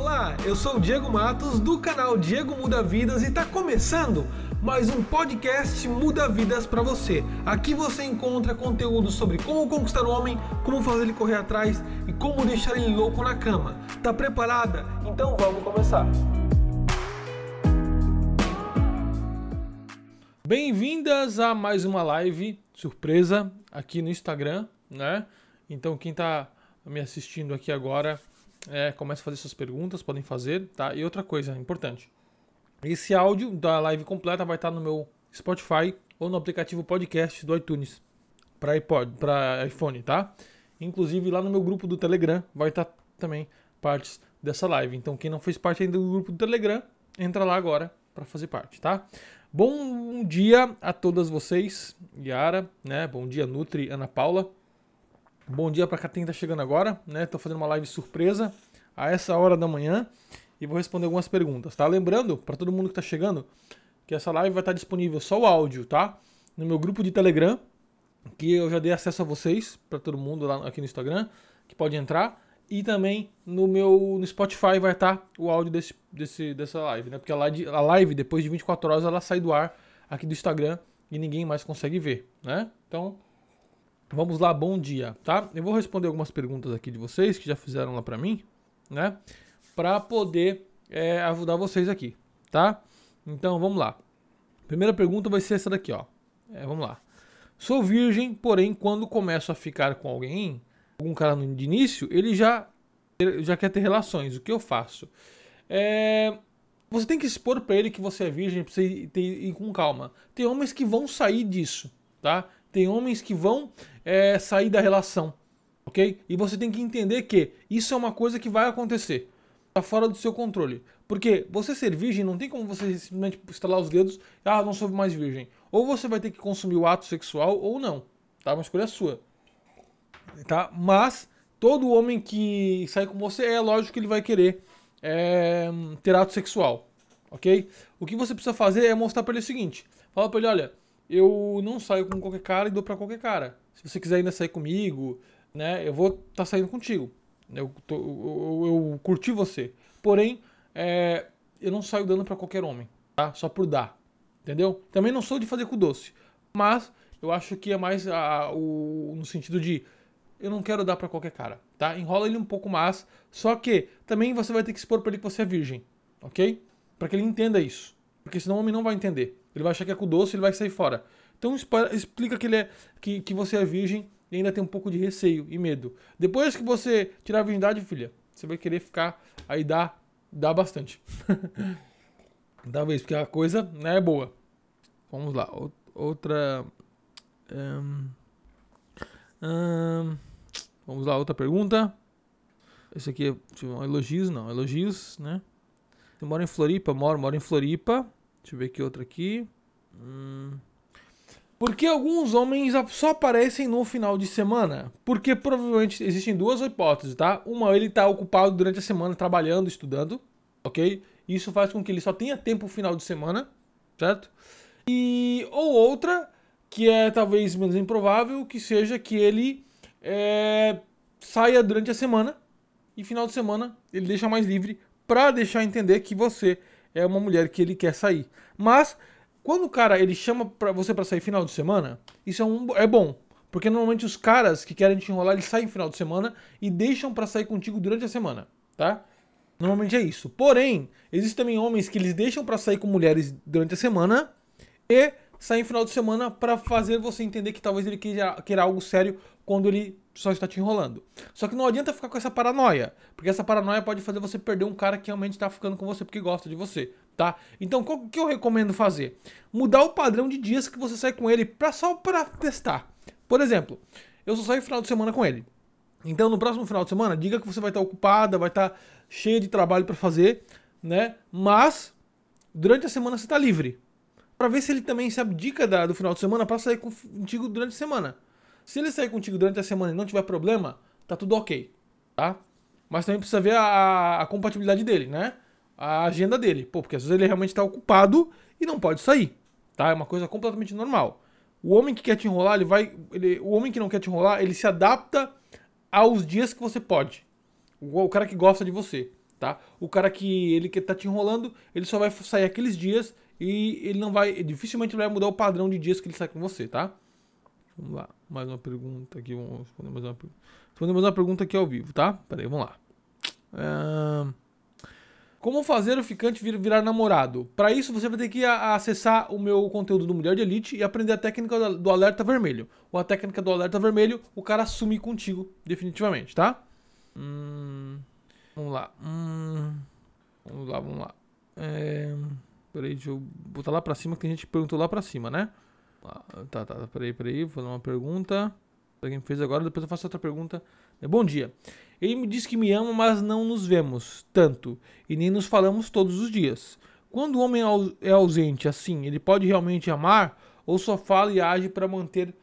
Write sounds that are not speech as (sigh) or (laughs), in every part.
Olá, eu sou o Diego Matos do canal Diego Muda Vidas e está começando mais um podcast Muda Vidas para você. Aqui você encontra conteúdo sobre como conquistar o homem, como fazer ele correr atrás e como deixar ele louco na cama. Tá preparada? Então vamos começar. Bem-vindas a mais uma live surpresa aqui no Instagram, né? Então quem está me assistindo aqui agora é, a fazer suas perguntas, podem fazer, tá? E outra coisa importante. Esse áudio da live completa vai estar no meu Spotify ou no aplicativo podcast do iTunes para iPod, para iPhone, tá? Inclusive lá no meu grupo do Telegram vai estar também partes dessa live. Então quem não fez parte ainda do grupo do Telegram, entra lá agora para fazer parte, tá? Bom dia a todas vocês, Yara, né? Bom dia Nutri, Ana Paula. Bom dia para quem está chegando agora, né? Tô fazendo uma live surpresa a essa hora da manhã e vou responder algumas perguntas, tá? Lembrando para todo mundo que está chegando que essa live vai estar disponível só o áudio, tá? No meu grupo de Telegram, que eu já dei acesso a vocês, para todo mundo lá aqui no Instagram, que pode entrar, e também no meu no Spotify vai estar o áudio desse, desse dessa live, né? Porque a live, a live depois de 24 horas ela sai do ar aqui do Instagram e ninguém mais consegue ver, né? Então, Vamos lá, bom dia, tá? Eu vou responder algumas perguntas aqui de vocês que já fizeram lá para mim, né? Para poder é, ajudar vocês aqui, tá? Então vamos lá. Primeira pergunta vai ser essa daqui, ó. É, vamos lá. Sou virgem, porém, quando começo a ficar com alguém, algum cara de início, ele já, já quer ter relações. O que eu faço? É, você tem que expor para ele que você é virgem, pra você ir, ir com calma. Tem homens que vão sair disso, tá? Tem homens que vão é, sair da relação, ok? E você tem que entender que isso é uma coisa que vai acontecer. Tá fora do seu controle. Porque você ser virgem não tem como você simplesmente estalar os dedos ah, não sou mais virgem. Ou você vai ter que consumir o ato sexual ou não. Tá? Uma escolha sua. Tá? Mas todo homem que sai com você é lógico que ele vai querer é, ter ato sexual. Ok? O que você precisa fazer é mostrar para ele o seguinte: fala para ele, olha, eu não saio com qualquer cara e dou para qualquer cara. Se você quiser ainda sair comigo, né, eu vou estar tá saindo contigo. Eu, tô, eu, eu, curti você. Porém, é, eu não saio dando para qualquer homem, tá? Só por dar, entendeu? Também não sou de fazer com doce, mas eu acho que é mais a, o, no sentido de eu não quero dar para qualquer cara, tá? Enrola ele um pouco mais, só que também você vai ter que expor para ele que você é virgem, ok? Para que ele entenda isso, porque senão o homem não vai entender. Ele vai achar que é com doce, ele vai sair fora. Então explica que, ele é, que, que você é virgem e ainda tem um pouco de receio e medo. Depois que você tirar a virgindade, filha, você vai querer ficar aí dá, dá bastante. (laughs) Talvez, porque a coisa né, é boa. Vamos lá. Outra. Um, um, vamos lá, outra pergunta. Esse aqui é elogios, não. Elogios, né? Você mora em Floripa? Moro, moro em Floripa. Deixa eu ver aqui outra aqui. Hum. Por que alguns homens só aparecem no final de semana? Porque provavelmente existem duas hipóteses, tá? Uma, ele está ocupado durante a semana trabalhando, estudando, ok? Isso faz com que ele só tenha tempo no final de semana, certo? E ou outra, que é talvez menos improvável, que seja que ele é, saia durante a semana e final de semana ele deixa mais livre para deixar entender que você é uma mulher que ele quer sair. Mas quando o cara ele chama para você para sair final de semana, isso é, um, é bom. Porque normalmente os caras que querem te enrolar, eles saem final de semana e deixam para sair contigo durante a semana, tá? Normalmente é isso. Porém, existem também homens que eles deixam para sair com mulheres durante a semana e saem final de semana para fazer você entender que talvez ele queira, queira algo sério quando ele só está te enrolando. Só que não adianta ficar com essa paranoia, porque essa paranoia pode fazer você perder um cara que realmente está ficando com você porque gosta de você, tá? Então, o que eu recomendo fazer? Mudar o padrão de dias que você sai com ele pra, só para testar. Por exemplo, eu só saio final de semana com ele. Então, no próximo final de semana, diga que você vai estar ocupada, vai estar cheia de trabalho para fazer, né? Mas durante a semana você está livre. Para ver se ele também se abdica da, do final de semana para sair contigo durante a semana. Se ele sair contigo durante a semana e não tiver problema, tá tudo ok, tá? Mas também precisa ver a, a compatibilidade dele, né? A agenda dele. Pô, porque às vezes ele realmente tá ocupado e não pode sair, tá? É uma coisa completamente normal. O homem que quer te enrolar, ele vai. Ele, o homem que não quer te enrolar, ele se adapta aos dias que você pode. O, o cara que gosta de você. tá? O cara que ele que tá te enrolando, ele só vai sair aqueles dias e ele não vai, dificilmente vai mudar o padrão de dias que ele sai com você, tá? Vamos lá, mais uma pergunta aqui, vamos responder mais uma pergunta. Responder mais uma pergunta aqui ao vivo, tá? Pera aí, vamos lá. Como fazer o ficante vir, virar namorado? Para isso, você vai ter que acessar o meu conteúdo do Mulher de Elite e aprender a técnica do alerta vermelho. Ou a técnica do alerta vermelho, o cara assume contigo, definitivamente, tá? Hum, vamos lá. Hum, vamos lá, vamos lá. É, peraí, deixa eu botar lá pra cima, que tem gente perguntou lá pra cima, né? Ah, tá, tá, peraí, peraí, vou fazer uma pergunta. Pra quem fez agora, depois eu faço outra pergunta. É, bom dia. Ele me diz que me ama, mas não nos vemos tanto e nem nos falamos todos os dias. Quando o homem é ausente assim, ele pode realmente amar ou só fala e age para manter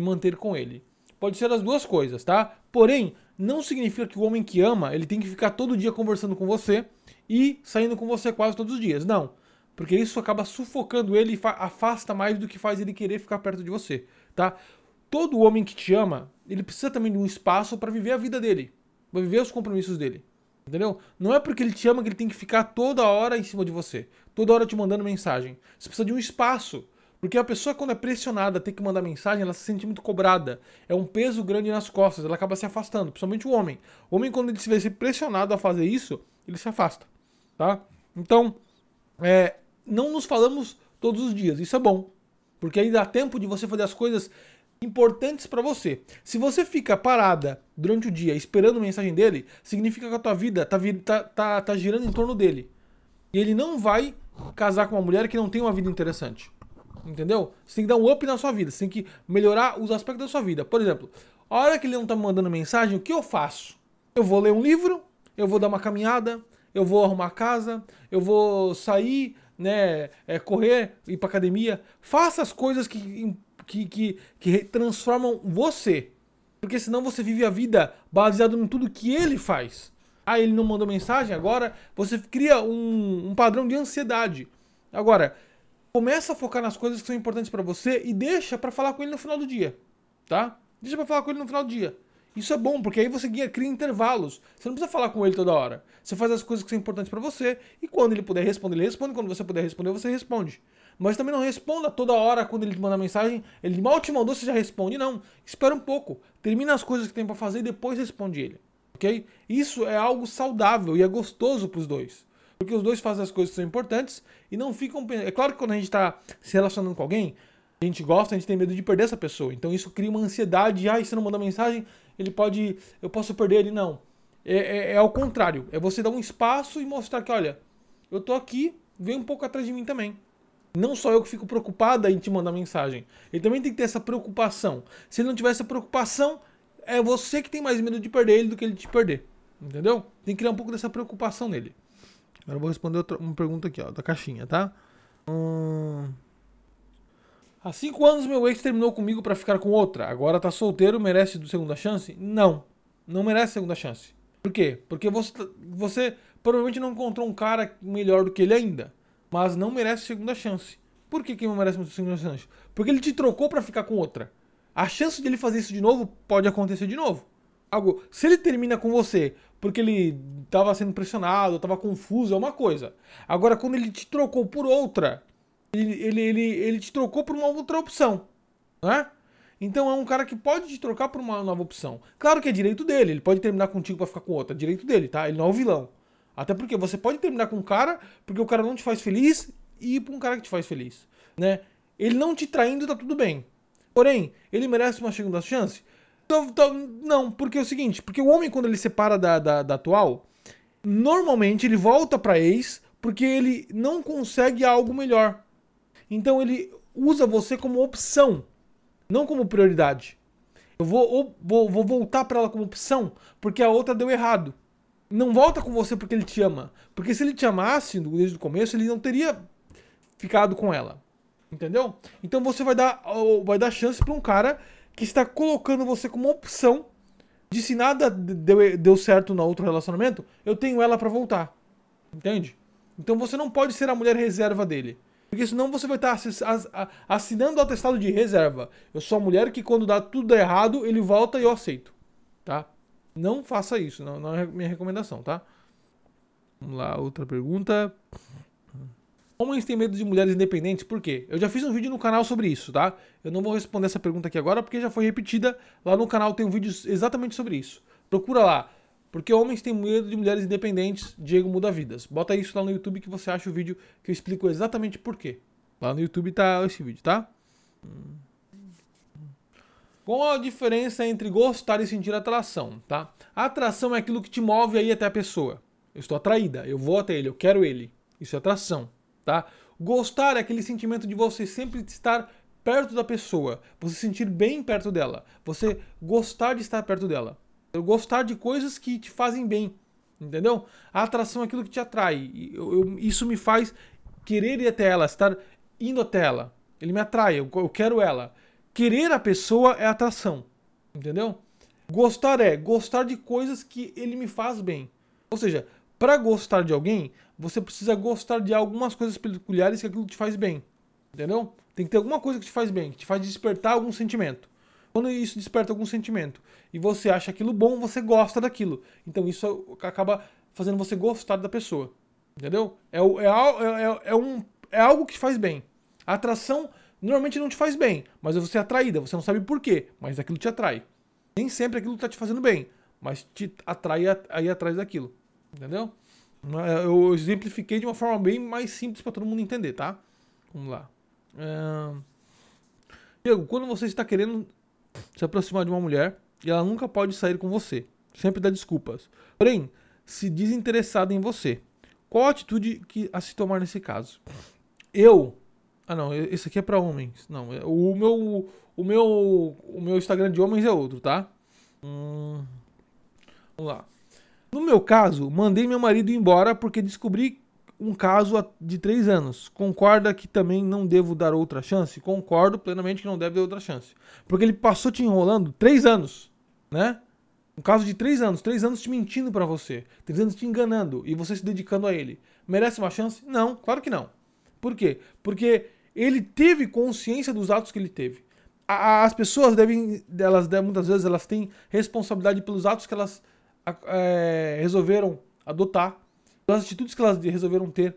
manter com ele? Pode ser as duas coisas, tá? Porém, não significa que o homem que ama, ele tem que ficar todo dia conversando com você e saindo com você quase todos os dias. Não. Porque isso acaba sufocando ele e afasta mais do que faz ele querer ficar perto de você, tá? Todo homem que te ama, ele precisa também de um espaço para viver a vida dele vai viver os compromissos dele. Entendeu? Não é porque ele te ama que ele tem que ficar toda hora em cima de você, toda hora te mandando mensagem. Você precisa de um espaço. Porque a pessoa, quando é pressionada a ter que mandar mensagem, ela se sente muito cobrada. É um peso grande nas costas, ela acaba se afastando, principalmente o homem. O homem, quando ele se vê pressionado a fazer isso, ele se afasta. Tá? Então, é, não nos falamos todos os dias, isso é bom. Porque aí dá tempo de você fazer as coisas importantes para você. Se você fica parada durante o dia esperando mensagem dele, significa que a tua vida tá, tá, tá, tá girando em torno dele. E ele não vai casar com uma mulher que não tem uma vida interessante. Entendeu? Você tem que dar um up na sua vida, você tem que melhorar os aspectos da sua vida. Por exemplo, a hora que ele não tá me mandando mensagem, o que eu faço? Eu vou ler um livro, eu vou dar uma caminhada, eu vou arrumar a casa, eu vou sair, né, é, correr, ir pra academia. Faça as coisas que que, que, que transformam você. Porque senão você vive a vida baseado em tudo que ele faz. Ah, ele não mandou mensagem, agora você cria um, um padrão de ansiedade. Agora, começa a focar nas coisas que são importantes para você e deixa para falar com ele no final do dia, tá? Deixa para falar com ele no final do dia. Isso é bom, porque aí você cria intervalos. Você não precisa falar com ele toda hora. Você faz as coisas que são importantes para você e quando ele puder responder, ele responde. Quando você puder responder, você responde. Mas também não responda toda hora quando ele te manda mensagem. Ele mal te mandou, você já responde. Não. Espera um pouco. Termina as coisas que tem para fazer e depois responde ele. Ok? Isso é algo saudável e é gostoso para os dois. Porque os dois fazem as coisas que são importantes e não ficam. É claro que quando a gente está se relacionando com alguém, a gente gosta, a gente tem medo de perder essa pessoa. Então isso cria uma ansiedade. Ah, e se não mandar mensagem, ele pode. Eu posso perder ele. Não. É, é, é ao contrário. É você dar um espaço e mostrar que, olha, eu tô aqui, vem um pouco atrás de mim também. Não só eu que fico preocupada em te mandar mensagem. Ele também tem que ter essa preocupação. Se ele não tiver essa preocupação, é você que tem mais medo de perder ele do que ele te perder. Entendeu? Tem que criar um pouco dessa preocupação nele. Agora eu vou responder outra, uma pergunta aqui, ó, da caixinha, tá? Hum... Há cinco anos meu ex terminou comigo para ficar com outra. Agora tá solteiro, merece segunda chance? Não. Não merece segunda chance. Por quê? Porque você, você provavelmente não encontrou um cara melhor do que ele ainda mas não merece segunda chance. Por que, que não merece segunda chance? Porque ele te trocou para ficar com outra. A chance de ele fazer isso de novo pode acontecer de novo. Algo, se ele termina com você porque ele estava sendo pressionado, estava confuso, é uma coisa. Agora, quando ele te trocou por outra, ele, ele, ele, ele te trocou por uma outra opção. Né? Então é um cara que pode te trocar por uma nova opção. Claro que é direito dele, ele pode terminar contigo para ficar com outra. É direito dele, tá? Ele não é o vilão. Até porque você pode terminar com um cara porque o cara não te faz feliz e ir pra um cara que te faz feliz, né? Ele não te traindo tá tudo bem. Porém, ele merece uma segunda chance? Então, então, não, porque é o seguinte, porque o homem quando ele separa da, da, da atual, normalmente ele volta pra ex porque ele não consegue algo melhor. Então ele usa você como opção, não como prioridade. Eu vou, vou, vou voltar para ela como opção porque a outra deu errado não volta com você porque ele te ama. Porque se ele te amasse desde o começo, ele não teria ficado com ela. Entendeu? Então você vai dar, vai dar chance para um cara que está colocando você como opção de se nada deu, deu certo no outro relacionamento, eu tenho ela para voltar. Entende? Então você não pode ser a mulher reserva dele. Porque senão você vai estar assinando o atestado de reserva. Eu sou a mulher que quando dá tudo errado, ele volta e eu aceito. Tá? Não faça isso, não, não é minha recomendação, tá? Vamos lá, outra pergunta. Homens têm medo de mulheres independentes, por quê? Eu já fiz um vídeo no canal sobre isso, tá? Eu não vou responder essa pergunta aqui agora porque já foi repetida. Lá no canal tem um vídeo exatamente sobre isso. Procura lá. Porque homens têm medo de mulheres independentes, Diego Muda Vidas. Bota isso lá no YouTube que você acha o vídeo que eu explico exatamente por quê. Lá no YouTube tá esse vídeo, tá? Qual a diferença entre gostar e sentir atração, tá? A atração é aquilo que te move aí até a pessoa. Eu estou atraída, eu vou até ele, eu quero ele. Isso é atração tá? Gostar é aquele sentimento de você sempre estar perto da pessoa, você se sentir bem perto dela, você gostar de estar perto dela, gostar de coisas que te fazem bem, entendeu? A atração é aquilo que te atrai. Eu, eu, isso me faz querer ir até ela, estar indo até ela. Ele me atrai, eu, eu quero ela. Querer a pessoa é atração, entendeu? Gostar é gostar de coisas que ele me faz bem. Ou seja, para gostar de alguém, você precisa gostar de algumas coisas peculiares que aquilo te faz bem. Entendeu? Tem que ter alguma coisa que te faz bem, que te faz despertar algum sentimento. Quando isso desperta algum sentimento e você acha aquilo bom, você gosta daquilo. Então isso acaba fazendo você gostar da pessoa. Entendeu? É, é, é, é, um, é algo que te faz bem. A atração normalmente não te faz bem, mas você é atraída, você não sabe por quê, mas aquilo te atrai. Nem sempre aquilo está te fazendo bem, mas te atrai aí atrás daquilo. Entendeu? É, eu exemplifiquei de uma forma bem mais simples para todo mundo entender, tá? Vamos lá. É... Diego, quando você está querendo se aproximar de uma mulher e ela nunca pode sair com você, sempre dá desculpas. Porém, se desinteressada em você, qual a atitude que a se tomar nesse caso? Eu. Ah, não, esse aqui é para homens. Não, é, o meu, o meu, o meu Instagram de homens é outro, tá? Hum, vamos lá. No meu caso, mandei meu marido embora porque descobri um caso de três anos. Concorda que também não devo dar outra chance? Concordo plenamente que não deve dar outra chance. Porque ele passou te enrolando três anos, né? Um caso de três anos, três anos te mentindo para você, três anos te enganando e você se dedicando a ele. Merece uma chance? Não, claro que não. Por quê? Porque ele teve consciência dos atos que ele teve. As pessoas devem, elas muitas vezes elas têm responsabilidade pelos atos que elas é, resolveram adotar, pelas atitudes que elas resolveram ter.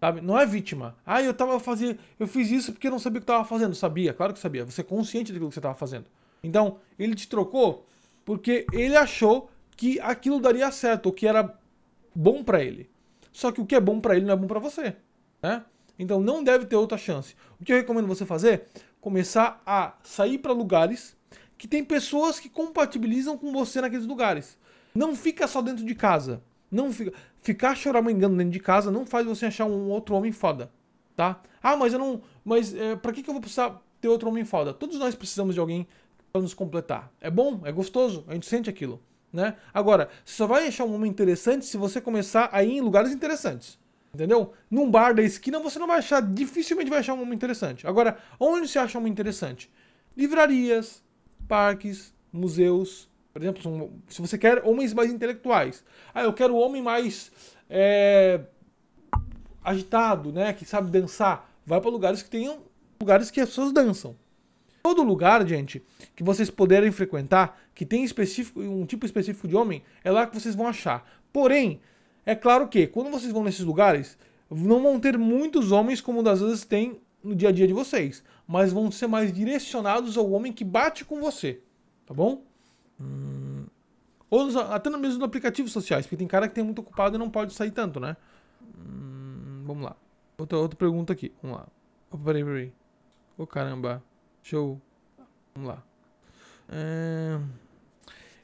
Sabe? Não é vítima. Ah, eu tava fazendo. Eu fiz isso porque eu não sabia o que estava fazendo. Sabia, claro que sabia. Você é consciente daquilo que você estava fazendo. Então, ele te trocou porque ele achou que aquilo daria certo, o que era bom para ele. Só que o que é bom para ele não é bom para você, né? Então não deve ter outra chance. O que eu recomendo você fazer? Começar a sair para lugares que tem pessoas que compatibilizam com você naqueles lugares. Não fica só dentro de casa. Não fica. Ficar choramingando dentro de casa não faz você achar um outro homem foda. Tá? Ah, mas eu não. Mas é, pra que, que eu vou precisar ter outro homem foda? Todos nós precisamos de alguém para nos completar. É bom, é gostoso, a gente sente aquilo. Né? Agora, você só vai achar um homem interessante se você começar a ir em lugares interessantes. Entendeu? Num bar da esquina você não vai achar, dificilmente vai achar um homem interessante. Agora, onde se acha um homem interessante? Livrarias, parques, museus, por exemplo, se você quer homens mais intelectuais. Ah, eu quero homem mais é, agitado, né? Que sabe dançar. Vai para lugares que tenham lugares que as pessoas dançam. Todo lugar, gente, que vocês puderem frequentar, que tem específico, um tipo específico de homem, é lá que vocês vão achar. Porém, é claro que quando vocês vão nesses lugares, não vão ter muitos homens como das vezes tem no dia a dia de vocês, mas vão ser mais direcionados ao homem que bate com você, tá bom? Hum, ou até mesmo nos aplicativos sociais, porque tem cara que tem muito ocupado e não pode sair tanto, né? Hum, vamos lá. Outra, outra pergunta aqui. Vamos lá. Oh, peraí, peraí. Ô oh, caramba. Show. Vamos lá. É...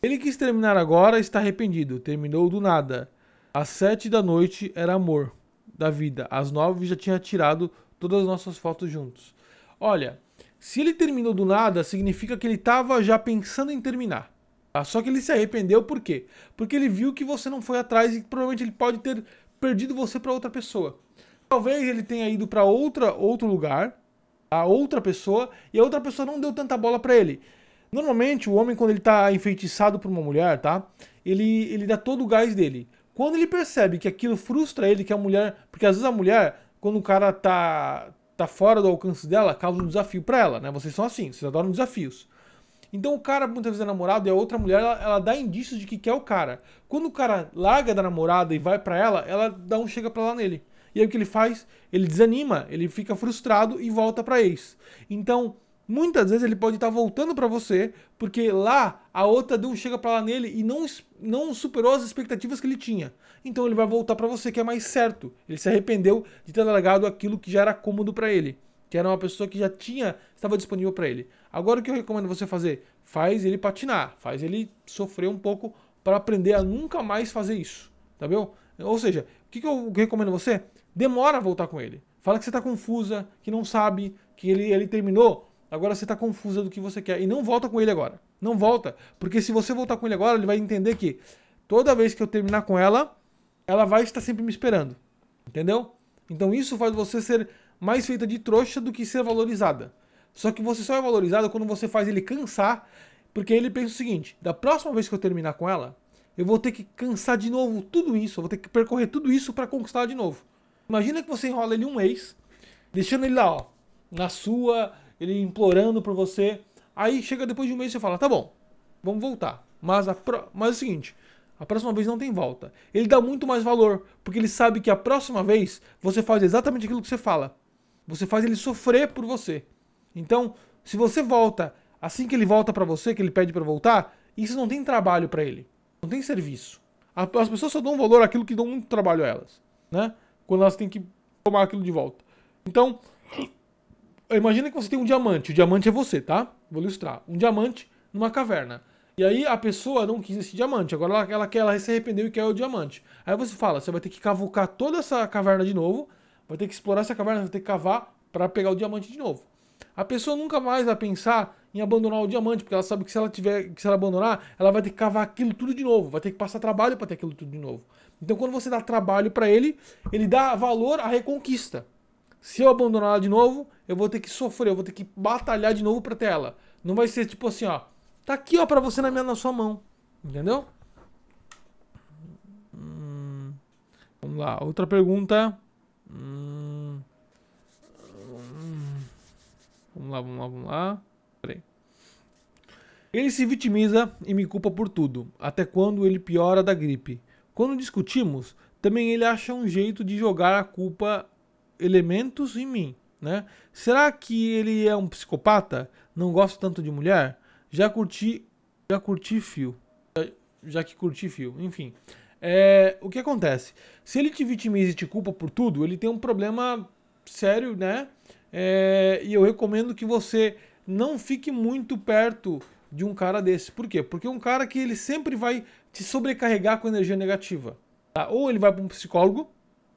Ele quis terminar agora está arrependido. Terminou do nada. Às sete da noite era amor da vida. Às nove já tinha tirado todas as nossas fotos juntos. Olha, se ele terminou do nada, significa que ele estava já pensando em terminar. Tá? Só que ele se arrependeu por quê? Porque ele viu que você não foi atrás e provavelmente ele pode ter perdido você para outra pessoa. Talvez ele tenha ido para outra outro lugar, a outra pessoa, e a outra pessoa não deu tanta bola para ele. Normalmente o homem quando ele tá enfeitiçado por uma mulher, tá? Ele ele dá todo o gás dele. Quando ele percebe que aquilo frustra ele, que a mulher, porque às vezes a mulher, quando o cara tá tá fora do alcance dela, causa um desafio para ela, né? Vocês são assim, vocês adoram desafios. Então o cara muitas vezes é namorado e a outra mulher ela, ela, dá indícios de que quer o cara. Quando o cara larga da namorada e vai para ela, ela dá um chega pra lá nele. E aí o que ele faz? Ele desanima, ele fica frustrado e volta pra ex. Então, muitas vezes ele pode estar tá voltando para você, porque lá a outra deu um chega pra lá nele e não, não superou as expectativas que ele tinha. Então ele vai voltar para você, que é mais certo. Ele se arrependeu de ter largado aquilo que já era cômodo para ele, que era uma pessoa que já tinha, estava disponível para ele. Agora o que eu recomendo você fazer? Faz ele patinar, faz ele sofrer um pouco para aprender a nunca mais fazer isso, tá bom? Ou seja, o que, que eu recomendo você? Demora a voltar com ele. Fala que você está confusa, que não sabe, que ele, ele terminou. Agora você está confusa do que você quer. E não volta com ele agora. Não volta. Porque se você voltar com ele agora, ele vai entender que toda vez que eu terminar com ela, ela vai estar sempre me esperando. Entendeu? Então isso faz você ser mais feita de trouxa do que ser valorizada. Só que você só é valorizada quando você faz ele cansar, porque ele pensa o seguinte: da próxima vez que eu terminar com ela, eu vou ter que cansar de novo tudo isso, eu vou ter que percorrer tudo isso para conquistar de novo. Imagina que você enrola ele um mês, deixando ele lá, ó, na sua, ele implorando por você. Aí chega depois de um mês e você fala: tá bom, vamos voltar. Mas, a pro... Mas é o seguinte: a próxima vez não tem volta. Ele dá muito mais valor, porque ele sabe que a próxima vez você faz exatamente aquilo que você fala. Você faz ele sofrer por você. Então, se você volta assim que ele volta para você, que ele pede para voltar, isso não tem trabalho para ele. Não tem serviço. As pessoas só dão valor àquilo que dão muito trabalho a elas, né? Quando elas têm que tomar aquilo de volta. Então, imagina que você tem um diamante. O diamante é você, tá? Vou ilustrar. Um diamante numa caverna. E aí a pessoa não quis esse diamante. Agora ela, ela, quer, ela se arrependeu e quer o diamante. Aí você fala, você vai ter que cavucar toda essa caverna de novo, vai ter que explorar essa caverna, vai ter que cavar para pegar o diamante de novo. A pessoa nunca mais vai pensar em abandonar o diamante, porque ela sabe que se ela tiver, que se ela abandonar, ela vai ter que cavar aquilo tudo de novo, vai ter que passar trabalho para ter aquilo tudo de novo. Então quando você dá trabalho para ele, ele dá valor à reconquista. Se eu abandonar ela de novo, eu vou ter que sofrer, eu vou ter que batalhar de novo para ter ela. Não vai ser tipo assim, ó, tá aqui ó para você na minha na sua mão, entendeu? Hum, vamos lá, outra pergunta. Hum, vamos lá, vamos lá, vamos lá. Peraí. Ele se vitimiza e me culpa por tudo, até quando ele piora da gripe. Quando discutimos, também ele acha um jeito de jogar a culpa elementos em mim, né? Será que ele é um psicopata? Não gosta tanto de mulher? Já curti, já curti fio. Já, já que curti fio, enfim. É, o que acontece? Se ele te vitimiza e te culpa por tudo, ele tem um problema sério, né? É, e eu recomendo que você não fique muito perto de um cara desse. Por quê? Porque é um cara que ele sempre vai te sobrecarregar com energia negativa. Tá? Ou ele vai para um psicólogo,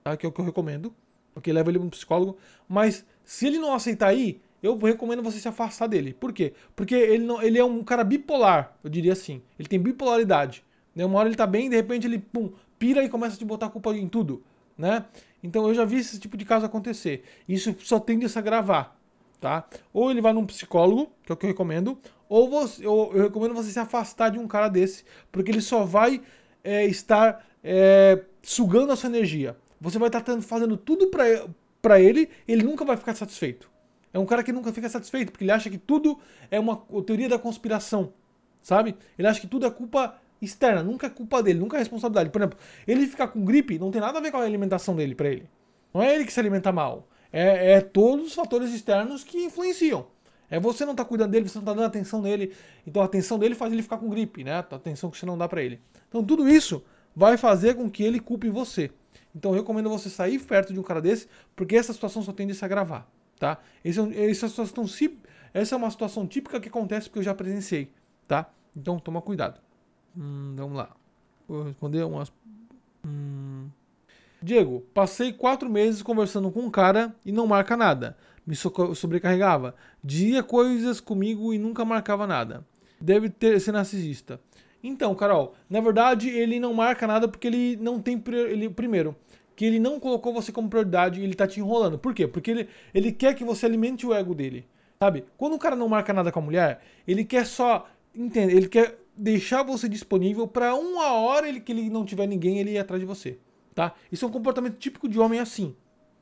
tá? que é o que eu recomendo, porque leva ele para um psicólogo. Mas se ele não aceitar ir, eu recomendo você se afastar dele. Por quê? Porque ele, não, ele é um cara bipolar, eu diria assim. Ele tem bipolaridade. Né? Uma hora ele tá bem, de repente ele pum, pira e começa a te botar a culpa em tudo. Né? Então eu já vi esse tipo de caso acontecer. Isso só tende a se agravar. Tá? Ou ele vai num psicólogo, que é o que eu recomendo, ou você, eu, eu recomendo você se afastar de um cara desse, porque ele só vai é, estar é, sugando a sua energia. Você vai estar fazendo tudo para ele, ele nunca vai ficar satisfeito. É um cara que nunca fica satisfeito, porque ele acha que tudo é uma teoria da conspiração, sabe? Ele acha que tudo é culpa externa, nunca é culpa dele, nunca é responsabilidade. Por exemplo, ele ficar com gripe não tem nada a ver com a alimentação dele para ele. Não é ele que se alimenta mal. É, é, todos os fatores externos que influenciam. É você não tá cuidando dele, você não tá dando atenção nele. Então a atenção dele faz ele ficar com gripe, né? A atenção que você não dá para ele. Então tudo isso vai fazer com que ele culpe você. Então eu recomendo você sair perto de um cara desse, porque essa situação só tende a se agravar, tá? Esse, é essa, situação, essa é uma situação típica que acontece porque eu já presenciei, tá? Então toma cuidado. Hum, vamos lá. Vou responder umas. Hum... Diego, passei quatro meses conversando com um cara e não marca nada. Me sobrecarregava. Dizia coisas comigo e nunca marcava nada. Deve ter ser narcisista. Então, Carol, na verdade ele não marca nada porque ele não tem. Ele, primeiro, que ele não colocou você como prioridade e ele tá te enrolando. Por quê? Porque ele, ele quer que você alimente o ego dele. Sabe? Quando o cara não marca nada com a mulher, ele quer só. Entende? Ele quer deixar você disponível para uma hora ele, que ele não tiver ninguém, ele ir atrás de você tá? Isso é um comportamento típico de homem assim,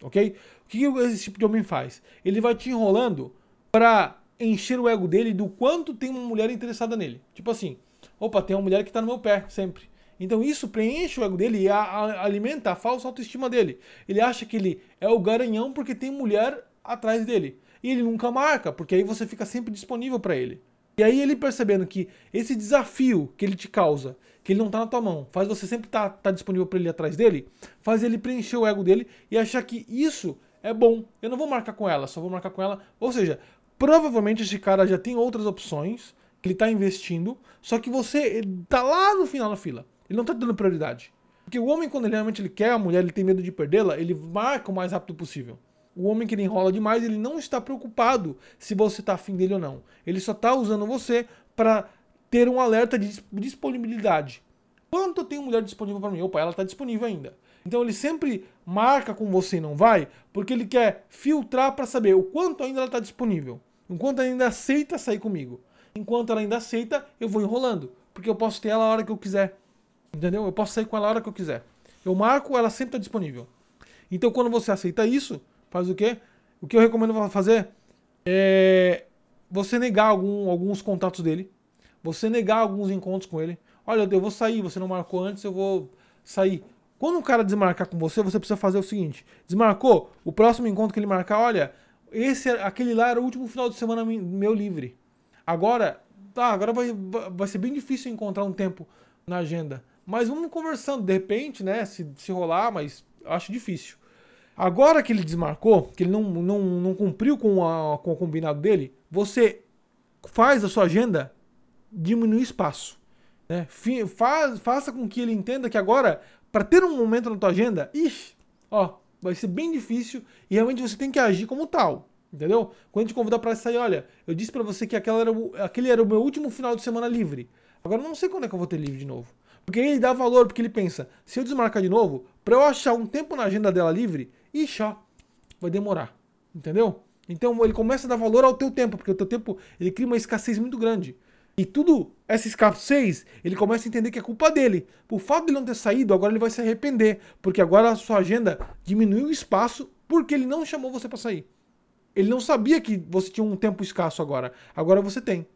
ok? O que esse tipo de homem faz? Ele vai te enrolando para encher o ego dele do quanto tem uma mulher interessada nele. Tipo assim, opa, tem uma mulher que tá no meu pé sempre. Então isso preenche o ego dele e a, a, alimenta a falsa autoestima dele. Ele acha que ele é o garanhão porque tem mulher atrás dele. E ele nunca marca, porque aí você fica sempre disponível para ele. E aí ele percebendo que esse desafio que ele te causa, que ele não tá na tua mão, faz você sempre estar tá, tá disponível para ele atrás dele, faz ele preencher o ego dele e achar que isso é bom. Eu não vou marcar com ela, só vou marcar com ela. Ou seja, provavelmente esse cara já tem outras opções que ele tá investindo, só que você tá lá no final da fila. Ele não tá dando prioridade. Porque o homem, quando ele realmente ele quer a mulher, ele tem medo de perdê-la, ele marca o mais rápido possível. O homem que ele enrola demais, ele não está preocupado se você está afim dele ou não. Ele só está usando você para ter um alerta de disponibilidade. Quanto eu tenho mulher disponível para mim? Opa, ela está disponível ainda. Então ele sempre marca com você e não vai, porque ele quer filtrar para saber o quanto ainda ela está disponível. Enquanto ela ainda aceita sair comigo. Enquanto ela ainda aceita, eu vou enrolando. Porque eu posso ter ela a hora que eu quiser. Entendeu? Eu posso sair com ela a hora que eu quiser. Eu marco, ela sempre está disponível. Então quando você aceita isso, faz o quê? O que eu recomendo fazer é você negar algum, alguns contatos dele, você negar alguns encontros com ele. Olha, eu vou sair, você não marcou antes, eu vou sair. Quando um cara desmarcar com você, você precisa fazer o seguinte: desmarcou, o próximo encontro que ele marcar, olha, esse aquele lá era o último final de semana meu livre. Agora, tá, agora vai, vai ser bem difícil encontrar um tempo na agenda. Mas vamos conversando, de repente, né? Se, se rolar, mas acho difícil. Agora que ele desmarcou, que ele não, não, não cumpriu com, a, com o combinado dele, você faz a sua agenda diminuir espaço. Né? Faz, faça com que ele entenda que agora, para ter um momento na tua agenda, ixi, ó, vai ser bem difícil e realmente você tem que agir como tal. Entendeu? Quando te convidar para sair, olha, eu disse para você que aquela era o, aquele era o meu último final de semana livre. Agora não sei quando é que eu vou ter livre de novo. Porque ele dá valor, porque ele pensa, se eu desmarcar de novo, para eu achar um tempo na agenda dela livre, ixi, ó, vai demorar. Entendeu? Então ele começa a dar valor ao teu tempo, porque o teu tempo ele cria uma escassez muito grande. E tudo, essa escassez, ele começa a entender que é culpa dele. Por fato de ele não ter saído, agora ele vai se arrepender, porque agora a sua agenda diminuiu o espaço porque ele não chamou você para sair. Ele não sabia que você tinha um tempo escasso agora. Agora você tem.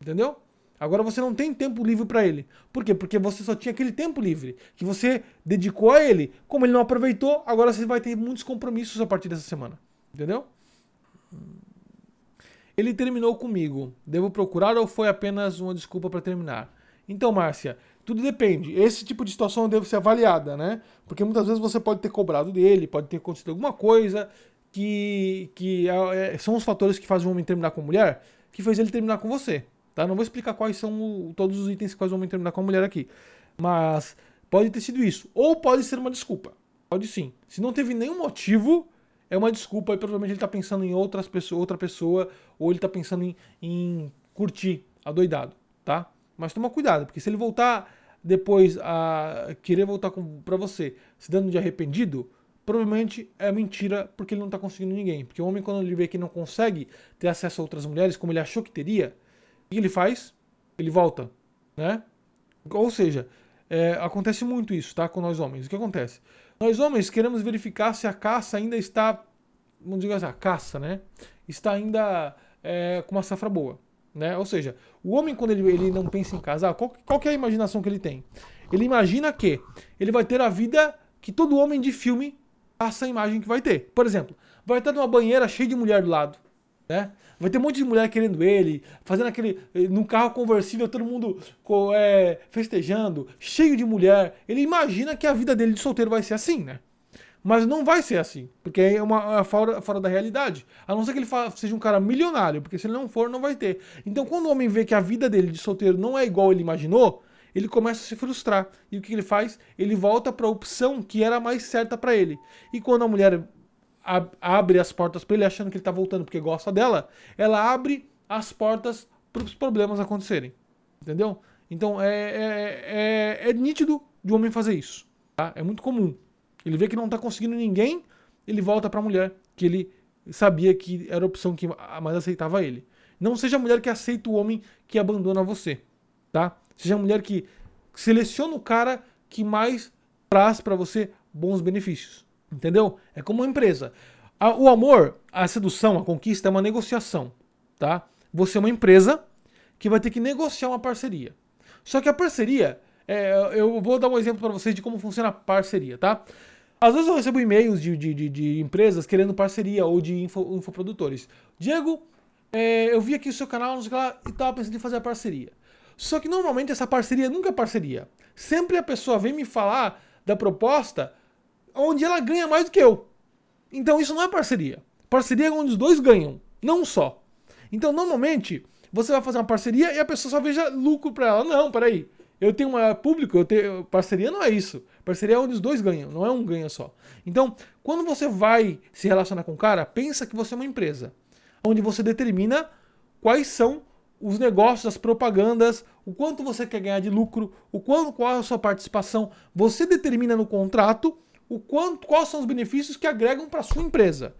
Entendeu? Agora você não tem tempo livre para ele. Por quê? Porque você só tinha aquele tempo livre que você dedicou a ele. Como ele não aproveitou, agora você vai ter muitos compromissos a partir dessa semana. Entendeu? Ele terminou comigo. Devo procurar ou foi apenas uma desculpa para terminar? Então, Márcia, tudo depende. Esse tipo de situação deve ser avaliada, né? Porque muitas vezes você pode ter cobrado dele, pode ter acontecido alguma coisa que, que é, é são os fatores que fazem o homem terminar com mulher que fez ele terminar com você. Tá? Não vou explicar quais são o, todos os itens que o homem terminar com a mulher aqui. Mas pode ter sido isso. Ou pode ser uma desculpa. Pode sim. Se não teve nenhum motivo, é uma desculpa e provavelmente ele está pensando em outras pessoas, outra pessoa, ou ele está pensando em, em curtir, adoidado, tá? Mas toma cuidado, porque se ele voltar depois a querer voltar para você se dando de arrependido, provavelmente é mentira porque ele não está conseguindo ninguém. Porque o homem, quando ele vê que não consegue ter acesso a outras mulheres como ele achou que teria, que ele faz? Ele volta, né? Ou seja, é, acontece muito isso, tá? Com nós homens. O que acontece? Nós homens queremos verificar se a caça ainda está, vamos dizer assim, a caça, né? Está ainda é, com uma safra boa, né? Ou seja, o homem quando ele, ele não pensa em casar, qual, qual é a imaginação que ele tem? Ele imagina que ele vai ter a vida que todo homem de filme passa a imagem que vai ter. Por exemplo, vai estar numa banheira cheia de mulher do lado, né? Vai ter um monte de mulher querendo ele, fazendo aquele. Num carro conversível, todo mundo é, festejando, cheio de mulher. Ele imagina que a vida dele de solteiro vai ser assim, né? Mas não vai ser assim, porque é uma é fora, fora da realidade. A não ser que ele seja um cara milionário, porque se ele não for, não vai ter. Então, quando o homem vê que a vida dele de solteiro não é igual ele imaginou, ele começa a se frustrar. E o que ele faz? Ele volta para a opção que era mais certa para ele. E quando a mulher abre as portas para ele achando que ele está voltando porque gosta dela, ela abre as portas para os problemas acontecerem. Entendeu? Então é, é, é, é, nítido de um homem fazer isso. Tá? É muito comum. Ele vê que não está conseguindo ninguém, ele volta para a mulher que ele sabia que era a opção que mais aceitava ele. Não seja a mulher que aceita o homem que abandona você, tá? Seja a mulher que seleciona o cara que mais traz para você bons benefícios. Entendeu? É como uma empresa. O amor, a sedução, a conquista é uma negociação, tá? você é uma empresa que vai ter que negociar uma parceria. Só que a parceria, é, eu vou dar um exemplo para vocês de como funciona a parceria, tá? Às vezes eu recebo e-mails de, de, de, de empresas querendo parceria ou de info, infoprodutores. Diego, é, eu vi aqui o seu canal lá, e estava pensando em fazer a parceria. Só que normalmente essa parceria nunca é parceria. Sempre a pessoa vem me falar da proposta onde ela ganha mais do que eu. Então isso não é parceria. Parceria é onde os dois ganham, não só. Então normalmente você vai fazer uma parceria e a pessoa só veja lucro para ela. Não, peraí. Eu tenho uma público, eu tenho parceria não é isso. Parceria é onde os dois ganham, não é um ganha só. Então, quando você vai se relacionar com o cara, pensa que você é uma empresa, onde você determina quais são os negócios, as propagandas, o quanto você quer ganhar de lucro, o quanto, qual é a sua participação. Você determina no contrato o quanto, quais são os benefícios que agregam para sua empresa.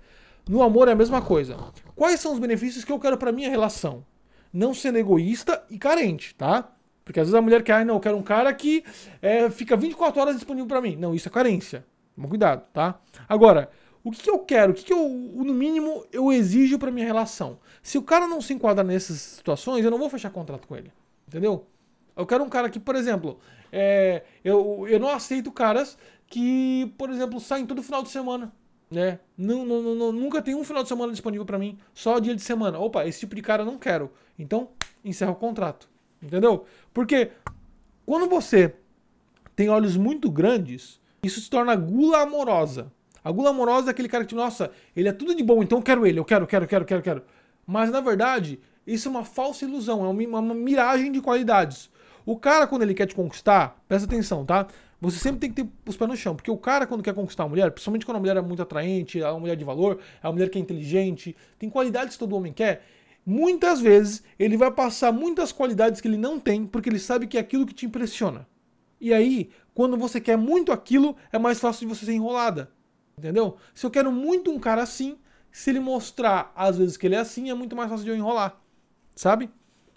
No amor é a mesma coisa. Quais são os benefícios que eu quero para minha relação? Não sendo egoísta e carente, tá? Porque às vezes a mulher quer, ah, não, eu quero um cara que é, fica 24 horas disponível para mim. Não, isso é carência. Toma cuidado, tá? Agora, o que, que eu quero? O que, que eu, no mínimo, eu exijo para minha relação? Se o cara não se enquadra nessas situações, eu não vou fechar contrato com ele. Entendeu? Eu quero um cara que, por exemplo, é, eu, eu não aceito caras que, por exemplo, saem todo final de semana. Né? Não, não, não, nunca tem um final de semana disponível para mim, só dia de semana. Opa, esse tipo de cara eu não quero. Então, encerra o contrato. Entendeu? Porque quando você tem olhos muito grandes, isso se torna gula amorosa. A gula amorosa é aquele cara que, nossa, ele é tudo de bom, então eu quero ele, eu quero, quero, quero, quero, quero. Mas na verdade, isso é uma falsa ilusão, é uma, uma miragem de qualidades. O cara, quando ele quer te conquistar, presta atenção, tá? Você sempre tem que ter os pés no chão, porque o cara, quando quer conquistar uma mulher, principalmente quando a mulher é muito atraente, é uma mulher de valor, é uma mulher que é inteligente, tem qualidades que todo homem quer, muitas vezes ele vai passar muitas qualidades que ele não tem, porque ele sabe que é aquilo que te impressiona. E aí, quando você quer muito aquilo, é mais fácil de você ser enrolada. Entendeu? Se eu quero muito um cara assim, se ele mostrar às vezes que ele é assim, é muito mais fácil de eu enrolar. Sabe?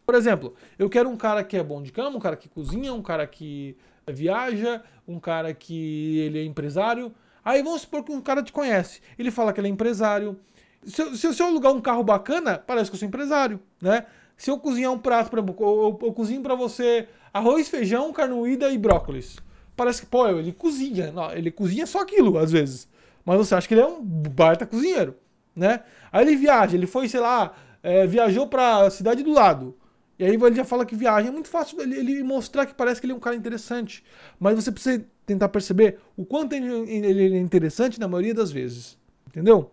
Por exemplo, eu quero um cara que é bom de cama, um cara que cozinha, um cara que viaja, um cara que ele é empresário. Aí vamos supor que um cara te conhece. Ele fala que ele é empresário, se eu, se eu alugar um carro bacana, parece que eu sou empresário, né? Se eu cozinhar um prato, por eu, eu, eu cozinho para você arroz, feijão, carne moída e brócolis. Parece que, pô, ele cozinha. Não, ele cozinha só aquilo, às vezes. Mas você acha que ele é um baita cozinheiro, né? Aí ele viaja, ele foi, sei lá, é, viajou pra cidade do lado. E aí ele já fala que viaja. É muito fácil ele, ele, mostrar que parece que ele é um cara interessante. Mas você precisa tentar perceber o quanto ele é interessante na maioria das vezes. Entendeu?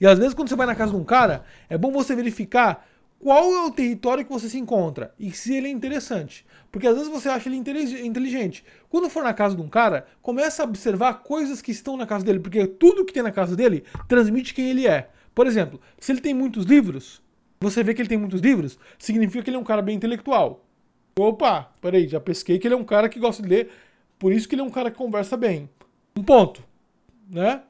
E às vezes, quando você vai na casa de um cara, é bom você verificar qual é o território que você se encontra e se ele é interessante. Porque às vezes você acha ele inteligente. Quando for na casa de um cara, começa a observar coisas que estão na casa dele, porque tudo que tem na casa dele transmite quem ele é. Por exemplo, se ele tem muitos livros, você vê que ele tem muitos livros, significa que ele é um cara bem intelectual. Opa, peraí, já pesquei que ele é um cara que gosta de ler, por isso que ele é um cara que conversa bem. Um ponto, né?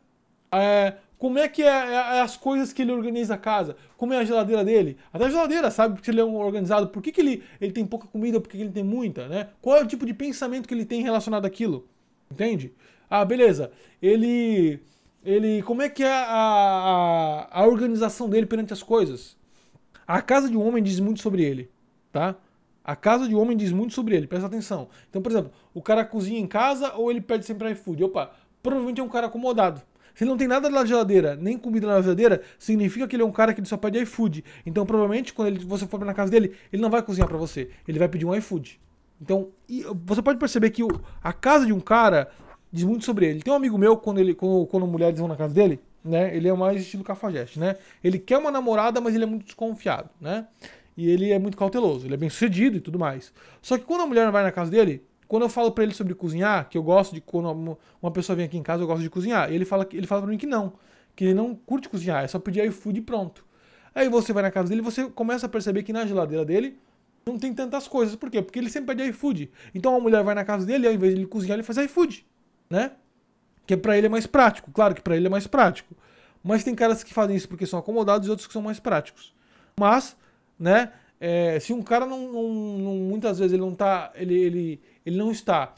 É, como é que é, é, é, as coisas que ele organiza a casa? Como é a geladeira dele? Até a geladeira, sabe? Porque ele é um organizado. Por que, que ele, ele tem pouca comida? Por que, que ele tem muita, né? Qual é o tipo de pensamento que ele tem relacionado àquilo? Entende? Ah, beleza. Ele... Ele... Como é que é a, a, a organização dele perante as coisas? A casa de um homem diz muito sobre ele, tá? A casa de um homem diz muito sobre ele, presta atenção. Então, por exemplo, o cara cozinha em casa ou ele pede sempre iFood? Opa, provavelmente é um cara acomodado. Se ele não tem nada na geladeira, nem comida na geladeira, significa que ele é um cara que só pede iFood. Então, provavelmente, quando ele, você for na casa dele, ele não vai cozinhar para você. Ele vai pedir um iFood. Então, você pode perceber que o, a casa de um cara diz muito sobre ele. Tem um amigo meu, quando, ele, quando, quando mulheres vão na casa dele, né? Ele é mais estilo cafajeste, né? Ele quer uma namorada, mas ele é muito desconfiado, né? E ele é muito cauteloso, ele é bem sucedido e tudo mais. Só que quando a mulher vai na casa dele, quando eu falo para ele sobre cozinhar, que eu gosto de quando uma pessoa vem aqui em casa, eu gosto de cozinhar. Ele fala ele fala para mim que não, que ele não curte cozinhar, é só pedir iFood e pronto. Aí você vai na casa dele você começa a perceber que na geladeira dele não tem tantas coisas. Por quê? Porque ele sempre pede iFood. Então a mulher vai na casa dele ao invés de ele cozinhar, ele faz iFood, né? Que para ele é mais prático. Claro que para ele é mais prático. Mas tem caras que fazem isso porque são acomodados e outros que são mais práticos. Mas, né, é, se um cara não, não, não, muitas vezes ele não tá, ele, ele, ele não está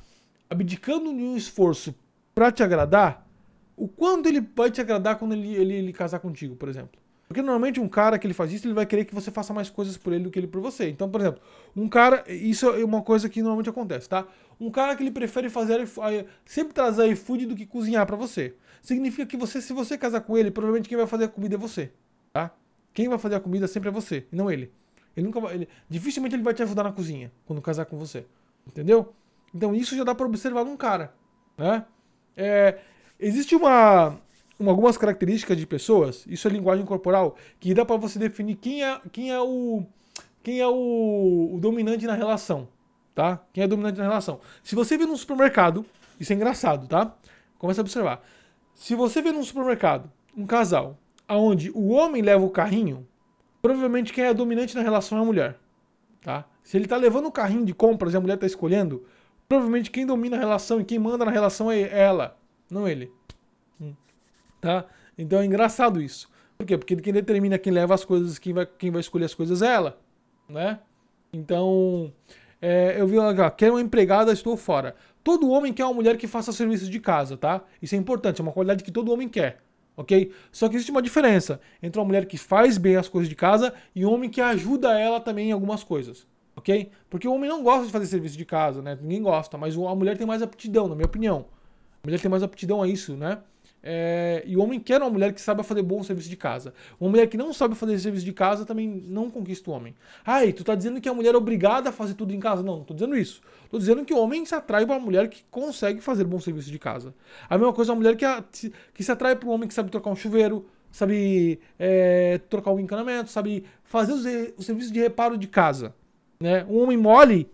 abdicando de um esforço para te agradar, o quanto ele vai te agradar quando ele, ele, ele casar contigo, por exemplo? Porque normalmente um cara que ele faz isso, ele vai querer que você faça mais coisas por ele do que ele por você. Então, por exemplo, um cara, isso é uma coisa que normalmente acontece, tá? Um cara que ele prefere fazer sempre trazer iFood do que cozinhar para você. Significa que você, se você casar com ele, provavelmente quem vai fazer a comida é você, tá? Quem vai fazer a comida sempre é você, e não ele. Ele nunca vai, ele, dificilmente ele vai te ajudar na cozinha quando casar com você. Entendeu? Então isso já dá para observar num cara, né? É, existe uma uma, algumas características de pessoas, isso é linguagem corporal, que dá para você definir quem é, quem é, o, quem é o, o, dominante na relação, tá? Quem é dominante na relação. Se você vê num supermercado, isso é engraçado, tá? Começa a observar. Se você vê num supermercado um casal aonde o homem leva o carrinho, provavelmente quem é dominante na relação é a mulher, tá? Se ele tá levando o carrinho de compras e a mulher tá escolhendo, provavelmente quem domina a relação e quem manda na relação é ela, não ele tá? Então é engraçado isso. Por quê? Porque quem determina quem leva as coisas, quem vai, quem vai escolher as coisas é ela, né? Então, é, eu vi lá, quer uma empregada, estou fora. Todo homem quer uma mulher que faça serviços de casa, tá? Isso é importante, é uma qualidade que todo homem quer, ok? Só que existe uma diferença entre uma mulher que faz bem as coisas de casa e um homem que ajuda ela também em algumas coisas, ok? Porque o homem não gosta de fazer serviço de casa, né? Ninguém gosta, mas a mulher tem mais aptidão, na minha opinião. A mulher tem mais aptidão a isso, né? É, e o homem quer uma mulher que saiba fazer bom serviço de casa. Uma mulher que não sabe fazer serviço de casa também não conquista o homem. Ai, tu tá dizendo que a mulher é obrigada a fazer tudo em casa? Não, não tô dizendo isso. Tô dizendo que o homem se atrai para uma mulher que consegue fazer bom serviço de casa. A mesma coisa a mulher que, a, que se atrai para um homem que sabe trocar um chuveiro, sabe é, trocar um encanamento, sabe fazer os, os serviços de reparo de casa. Né? Um homem mole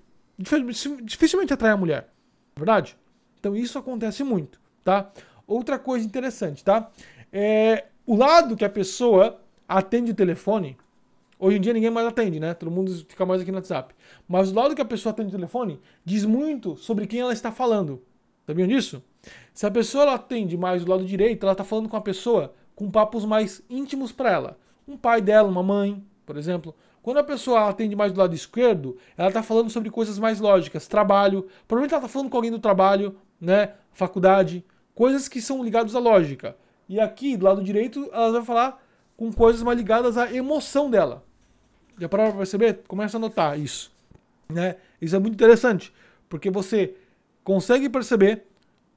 dificilmente atrai a mulher. Verdade? Então isso acontece muito, tá? Outra coisa interessante, tá? É, o lado que a pessoa atende o telefone, hoje em dia ninguém mais atende, né? Todo mundo fica mais aqui no WhatsApp. Mas o lado que a pessoa atende o telefone diz muito sobre quem ela está falando. Sabiam disso? Se a pessoa ela atende mais do lado direito, ela está falando com a pessoa com papos mais íntimos para ela. Um pai dela, uma mãe, por exemplo. Quando a pessoa atende mais do lado esquerdo, ela está falando sobre coisas mais lógicas, trabalho. Provavelmente ela está falando com alguém do trabalho, né? Faculdade coisas que são ligadas à lógica. E aqui, do lado direito, ela vai falar com coisas mais ligadas à emoção dela. Já para perceber? Começa a notar isso. Né? Isso é muito interessante, porque você consegue perceber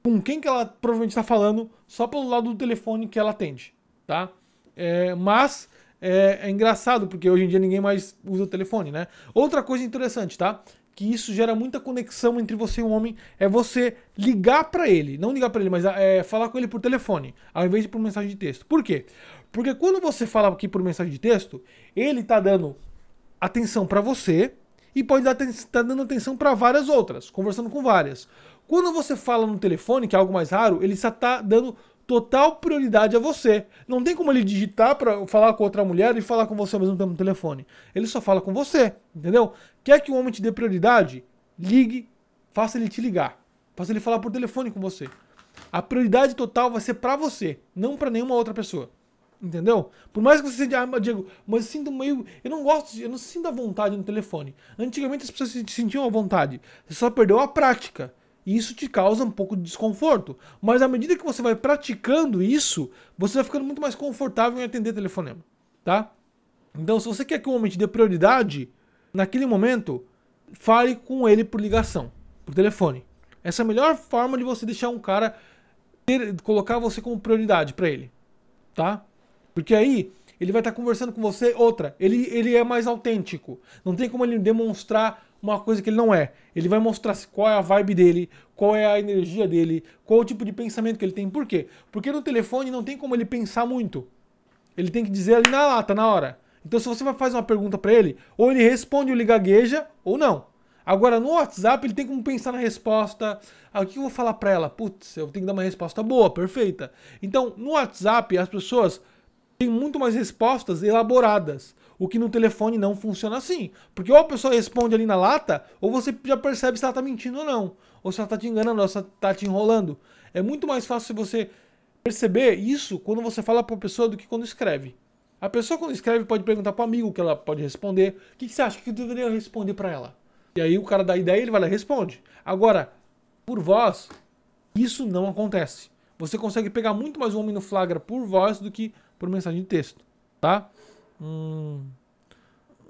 com quem que ela provavelmente está falando só pelo lado do telefone que ela atende, tá? É, mas é, é, engraçado, porque hoje em dia ninguém mais usa o telefone, né? Outra coisa interessante, tá? Que isso gera muita conexão entre você e o homem é você ligar para ele, não ligar para ele, mas é, falar com ele por telefone, ao invés de por mensagem de texto. Por quê? Porque quando você fala aqui por mensagem de texto, ele tá dando atenção para você e pode estar tá dando atenção para várias outras, conversando com várias. Quando você fala no telefone, que é algo mais raro, ele só tá dando total prioridade a você. Não tem como ele digitar para falar com outra mulher e falar com você ao mesmo tempo no telefone. Ele só fala com você, entendeu? Quer que o homem te dê prioridade? Ligue, faça ele te ligar. Faça ele falar por telefone com você. A prioridade total vai ser para você, não para nenhuma outra pessoa. Entendeu? Por mais que você seja, ah, Diego, mas eu sinto meio. Eu não gosto, eu não sinto a vontade no telefone. Antigamente as pessoas se sentiam à vontade. Você só perdeu a prática. E isso te causa um pouco de desconforto. Mas à medida que você vai praticando isso, você vai ficando muito mais confortável em atender telefonema, tá? Então, se você quer que o homem te dê prioridade, naquele momento, fale com ele por ligação, por telefone. Essa é a melhor forma de você deixar um cara ter, colocar você como prioridade para ele, tá? Porque aí ele vai estar tá conversando com você. Outra, ele, ele é mais autêntico. Não tem como ele demonstrar uma coisa que ele não é. Ele vai mostrar qual é a vibe dele, qual é a energia dele, qual o tipo de pensamento que ele tem. Por quê? Porque no telefone não tem como ele pensar muito. Ele tem que dizer ali na lata, na hora. Então se você vai fazer uma pergunta para ele, ou ele responde ou ele gagueja, ou não. Agora no WhatsApp ele tem como pensar na resposta. Ah, o que eu vou falar para ela? Putz, eu tenho que dar uma resposta boa, perfeita. Então no WhatsApp as pessoas têm muito mais respostas elaboradas. O que no telefone não funciona assim. Porque ou a pessoa responde ali na lata, ou você já percebe se ela tá mentindo ou não. Ou se ela tá te enganando, ou se ela tá te enrolando. É muito mais fácil você perceber isso quando você fala para a pessoa do que quando escreve. A pessoa quando escreve pode perguntar para o amigo que ela pode responder. O que, que você acha que eu deveria responder para ela? E aí o cara dá ideia ele vai lá e responde. Agora, por voz, isso não acontece. Você consegue pegar muito mais o homem no flagra por voz do que por mensagem de texto. tá? Hum,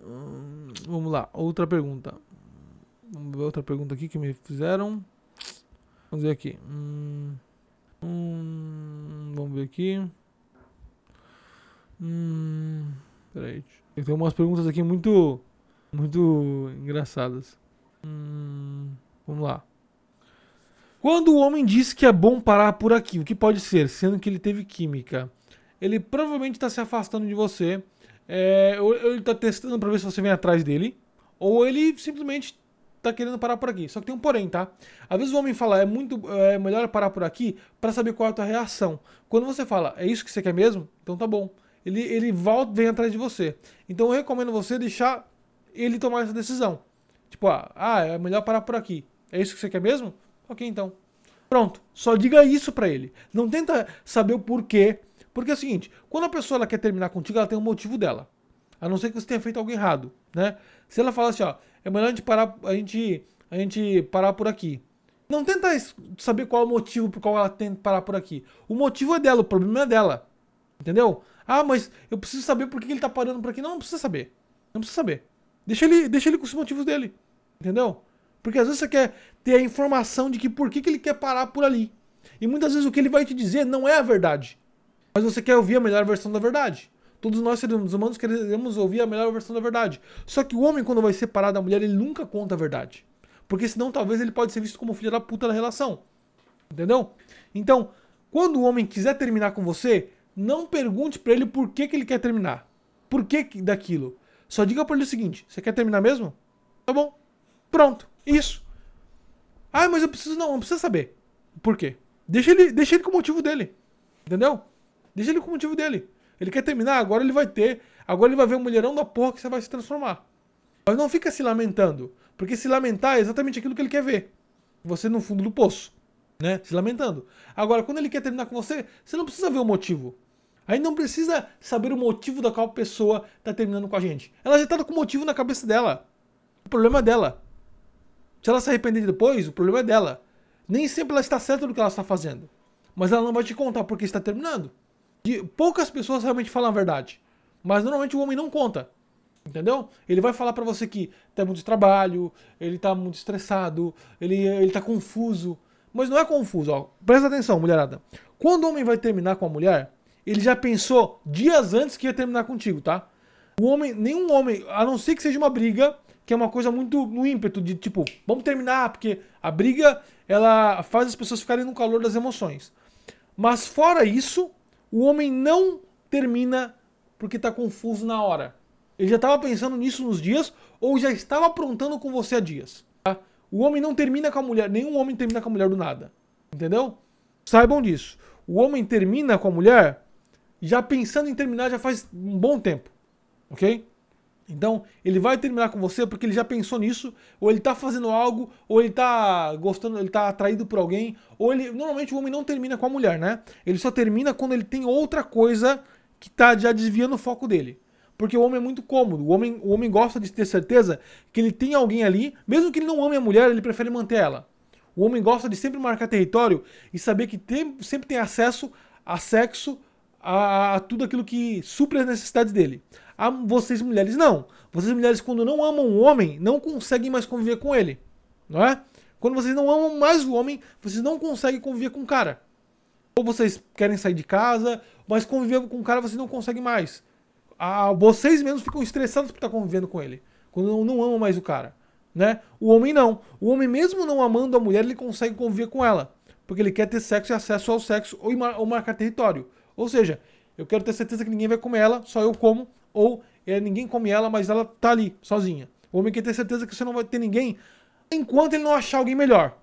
hum, vamos lá, outra pergunta. Vamos ver outra pergunta aqui que me fizeram. Vamos ver aqui. Hum, hum, vamos ver aqui. Hum, peraí. Tem umas perguntas aqui muito, muito engraçadas. Hum, vamos lá. Quando o homem diz que é bom parar por aqui, o que pode ser, sendo que ele teve química? Ele provavelmente está se afastando de você, é, ou ele está testando para ver se você vem atrás dele, ou ele simplesmente está querendo parar por aqui. Só que tem um porém, tá? Às vezes o homem fala, é muito é melhor parar por aqui para saber qual é a tua reação. Quando você fala, é isso que você quer mesmo? Então tá bom. Ele, ele volta, vem atrás de você. Então eu recomendo você deixar ele tomar essa decisão. Tipo, ah, ah é melhor parar por aqui. É isso que você quer mesmo? Ok, então. Pronto. Só diga isso para ele. Não tenta saber o porquê. Porque é o seguinte, quando a pessoa ela quer terminar contigo, ela tem um motivo dela. A não ser que você tenha feito algo errado, né? Se ela fala assim, ó, é melhor a gente parar, a gente, a gente parar por aqui. Não tenta saber qual é o motivo por qual ela tem que parar por aqui. O motivo é dela, o problema é dela. Entendeu? Ah, mas eu preciso saber por que ele tá parando por aqui. Não, não precisa saber. Não precisa saber. Deixa ele, deixa ele com os motivos dele. Entendeu? Porque às vezes você quer ter a informação de que por que, que ele quer parar por ali. E muitas vezes o que ele vai te dizer não é a verdade. Mas você quer ouvir a melhor versão da verdade. Todos nós seres humanos queremos ouvir a melhor versão da verdade. Só que o homem, quando vai separar da mulher, ele nunca conta a verdade. Porque senão talvez ele pode ser visto como filho da puta da relação. Entendeu? Então, quando o homem quiser terminar com você, não pergunte para ele por que, que ele quer terminar. Por que daquilo. Só diga para ele o seguinte: você quer terminar mesmo? Tá bom. Pronto. Isso. Ah, mas eu preciso não, não precisa saber. Por quê? Deixa ele, deixa ele com o motivo dele. Entendeu? Deixa ele com o motivo dele. Ele quer terminar, agora ele vai ter. Agora ele vai ver o mulherão da porra que você vai se transformar. Mas não fica se lamentando. Porque se lamentar é exatamente aquilo que ele quer ver. Você no fundo do poço. Né? Se lamentando. Agora, quando ele quer terminar com você, você não precisa ver o motivo. Aí não precisa saber o motivo da qual a pessoa está terminando com a gente. Ela já está com o motivo na cabeça dela. O problema é dela. Se ela se arrepender depois, o problema é dela. Nem sempre ela está certa do que ela está fazendo. Mas ela não vai te contar porque está terminando. E poucas pessoas realmente falam a verdade. Mas normalmente o homem não conta. Entendeu? Ele vai falar para você que tem muito trabalho, ele tá muito estressado, ele, ele tá confuso. Mas não é confuso, ó. Presta atenção, mulherada. Quando o homem vai terminar com a mulher, ele já pensou dias antes que ia terminar contigo, tá? O homem, nenhum homem, a não ser que seja uma briga, que é uma coisa muito no ímpeto de tipo, vamos terminar, porque a briga ela faz as pessoas ficarem no calor das emoções. Mas fora isso, o homem não termina porque está confuso na hora. Ele já estava pensando nisso nos dias ou já estava aprontando com você há dias. Tá? O homem não termina com a mulher, nenhum homem termina com a mulher do nada. Entendeu? Saibam disso. O homem termina com a mulher já pensando em terminar já faz um bom tempo. Ok? Então, ele vai terminar com você porque ele já pensou nisso, ou ele tá fazendo algo, ou ele tá gostando, ele tá atraído por alguém, ou ele. Normalmente o homem não termina com a mulher, né? Ele só termina quando ele tem outra coisa que tá já desviando o foco dele. Porque o homem é muito cômodo. O homem, o homem gosta de ter certeza que ele tem alguém ali, mesmo que ele não ame a mulher, ele prefere manter ela. O homem gosta de sempre marcar território e saber que tem, sempre tem acesso a sexo, a, a tudo aquilo que supre as necessidades dele. A vocês mulheres não. Vocês mulheres, quando não amam o homem, não conseguem mais conviver com ele. Não é? Quando vocês não amam mais o homem, vocês não conseguem conviver com o cara. Ou vocês querem sair de casa, mas conviver com o cara vocês não conseguem mais. Ah, vocês mesmos ficam estressados por estar convivendo com ele. Quando não, não amam mais o cara. Né? O homem não. O homem, mesmo não amando a mulher, ele consegue conviver com ela. Porque ele quer ter sexo e acesso ao sexo ou, ou marcar território. Ou seja, eu quero ter certeza que ninguém vai comer ela, só eu como, ou é, ninguém come ela, mas ela tá ali, sozinha. O homem quer ter certeza que você não vai ter ninguém enquanto ele não achar alguém melhor.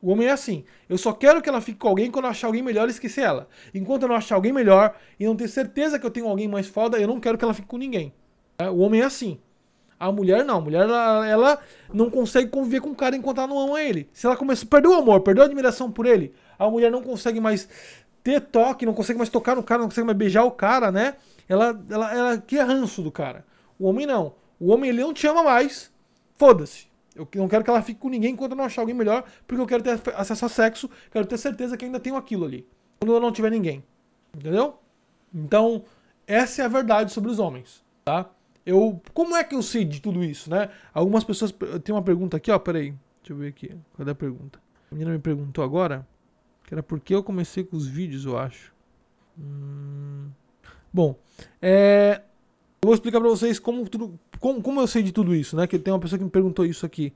O homem é assim. Eu só quero que ela fique com alguém quando eu achar alguém melhor e esquecer ela. Enquanto eu não achar alguém melhor e não ter certeza que eu tenho alguém mais foda, eu não quero que ela fique com ninguém. É, o homem é assim. A mulher não. A mulher ela, ela, não consegue conviver com o cara enquanto ela não ama ele. Se ela começa, perdeu o amor, perdeu a admiração por ele, a mulher não consegue mais ter toque, não consegue mais tocar no cara, não consegue mais beijar o cara, né? Ela, ela, ela quer ranço do cara. O homem não. O homem ele não te ama mais. Foda-se. Eu não quero que ela fique com ninguém enquanto eu não achar alguém melhor, porque eu quero ter acesso a sexo, quero ter certeza que ainda tenho aquilo ali. Quando eu não tiver ninguém. Entendeu? Então, essa é a verdade sobre os homens, tá? Eu, como é que eu sei de tudo isso, né? Algumas pessoas tem uma pergunta aqui, ó, peraí. Deixa eu ver aqui. Cadê a pergunta? A menina me perguntou agora, que era porque eu comecei com os vídeos, eu acho. Hum... Bom, é... eu vou explicar pra vocês como, tudo, como, como eu sei de tudo isso, né? Que tem uma pessoa que me perguntou isso aqui.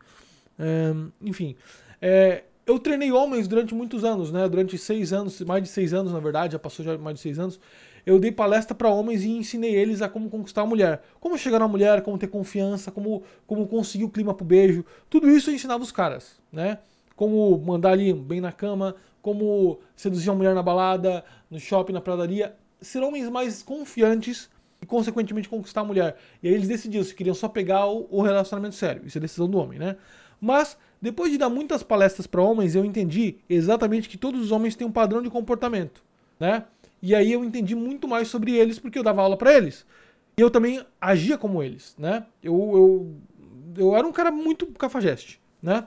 É... Enfim, é... eu treinei homens durante muitos anos, né? Durante seis anos, mais de seis anos, na verdade, já passou já mais de seis anos eu dei palestra para homens e ensinei eles a como conquistar a mulher. Como chegar na mulher, como ter confiança, como, como conseguir o clima pro beijo. Tudo isso eu ensinava os caras, né? Como mandar ali bem na cama, como seduzir a mulher na balada, no shopping, na pradaria. Ser homens mais confiantes e, consequentemente, conquistar a mulher. E aí eles decidiram se queriam só pegar o relacionamento sério. Isso é decisão do homem, né? Mas, depois de dar muitas palestras para homens, eu entendi exatamente que todos os homens têm um padrão de comportamento, né? E aí eu entendi muito mais sobre eles porque eu dava aula para eles. E eu também agia como eles, né? Eu, eu, eu era um cara muito cafajeste, né?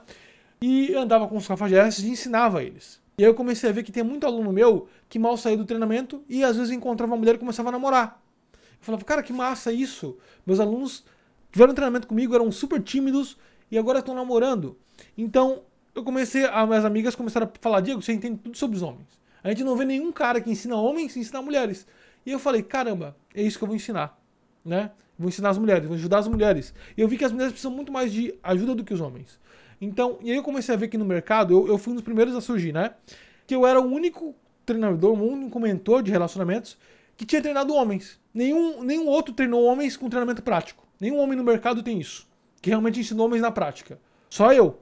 E andava com os cafajestes e ensinava eles. E aí eu comecei a ver que tem muito aluno meu que mal saía do treinamento e às vezes encontrava uma mulher e começava a namorar. Eu falava, cara, que massa isso. Meus alunos tiveram treinamento comigo, eram super tímidos e agora estão namorando. Então eu comecei, as minhas amigas começaram a falar, Diego, você entende tudo sobre os homens. A gente não vê nenhum cara que ensina homens e ensina mulheres. E eu falei, caramba, é isso que eu vou ensinar, né? Vou ensinar as mulheres, vou ajudar as mulheres. E eu vi que as mulheres precisam muito mais de ajuda do que os homens. Então, e aí eu comecei a ver que no mercado, eu, eu fui um dos primeiros a surgir, né? Que eu era o único treinador, o único mentor de relacionamentos que tinha treinado homens. Nenhum, nenhum outro treinou homens com treinamento prático. Nenhum homem no mercado tem isso. Que realmente ensinou homens na prática. Só eu,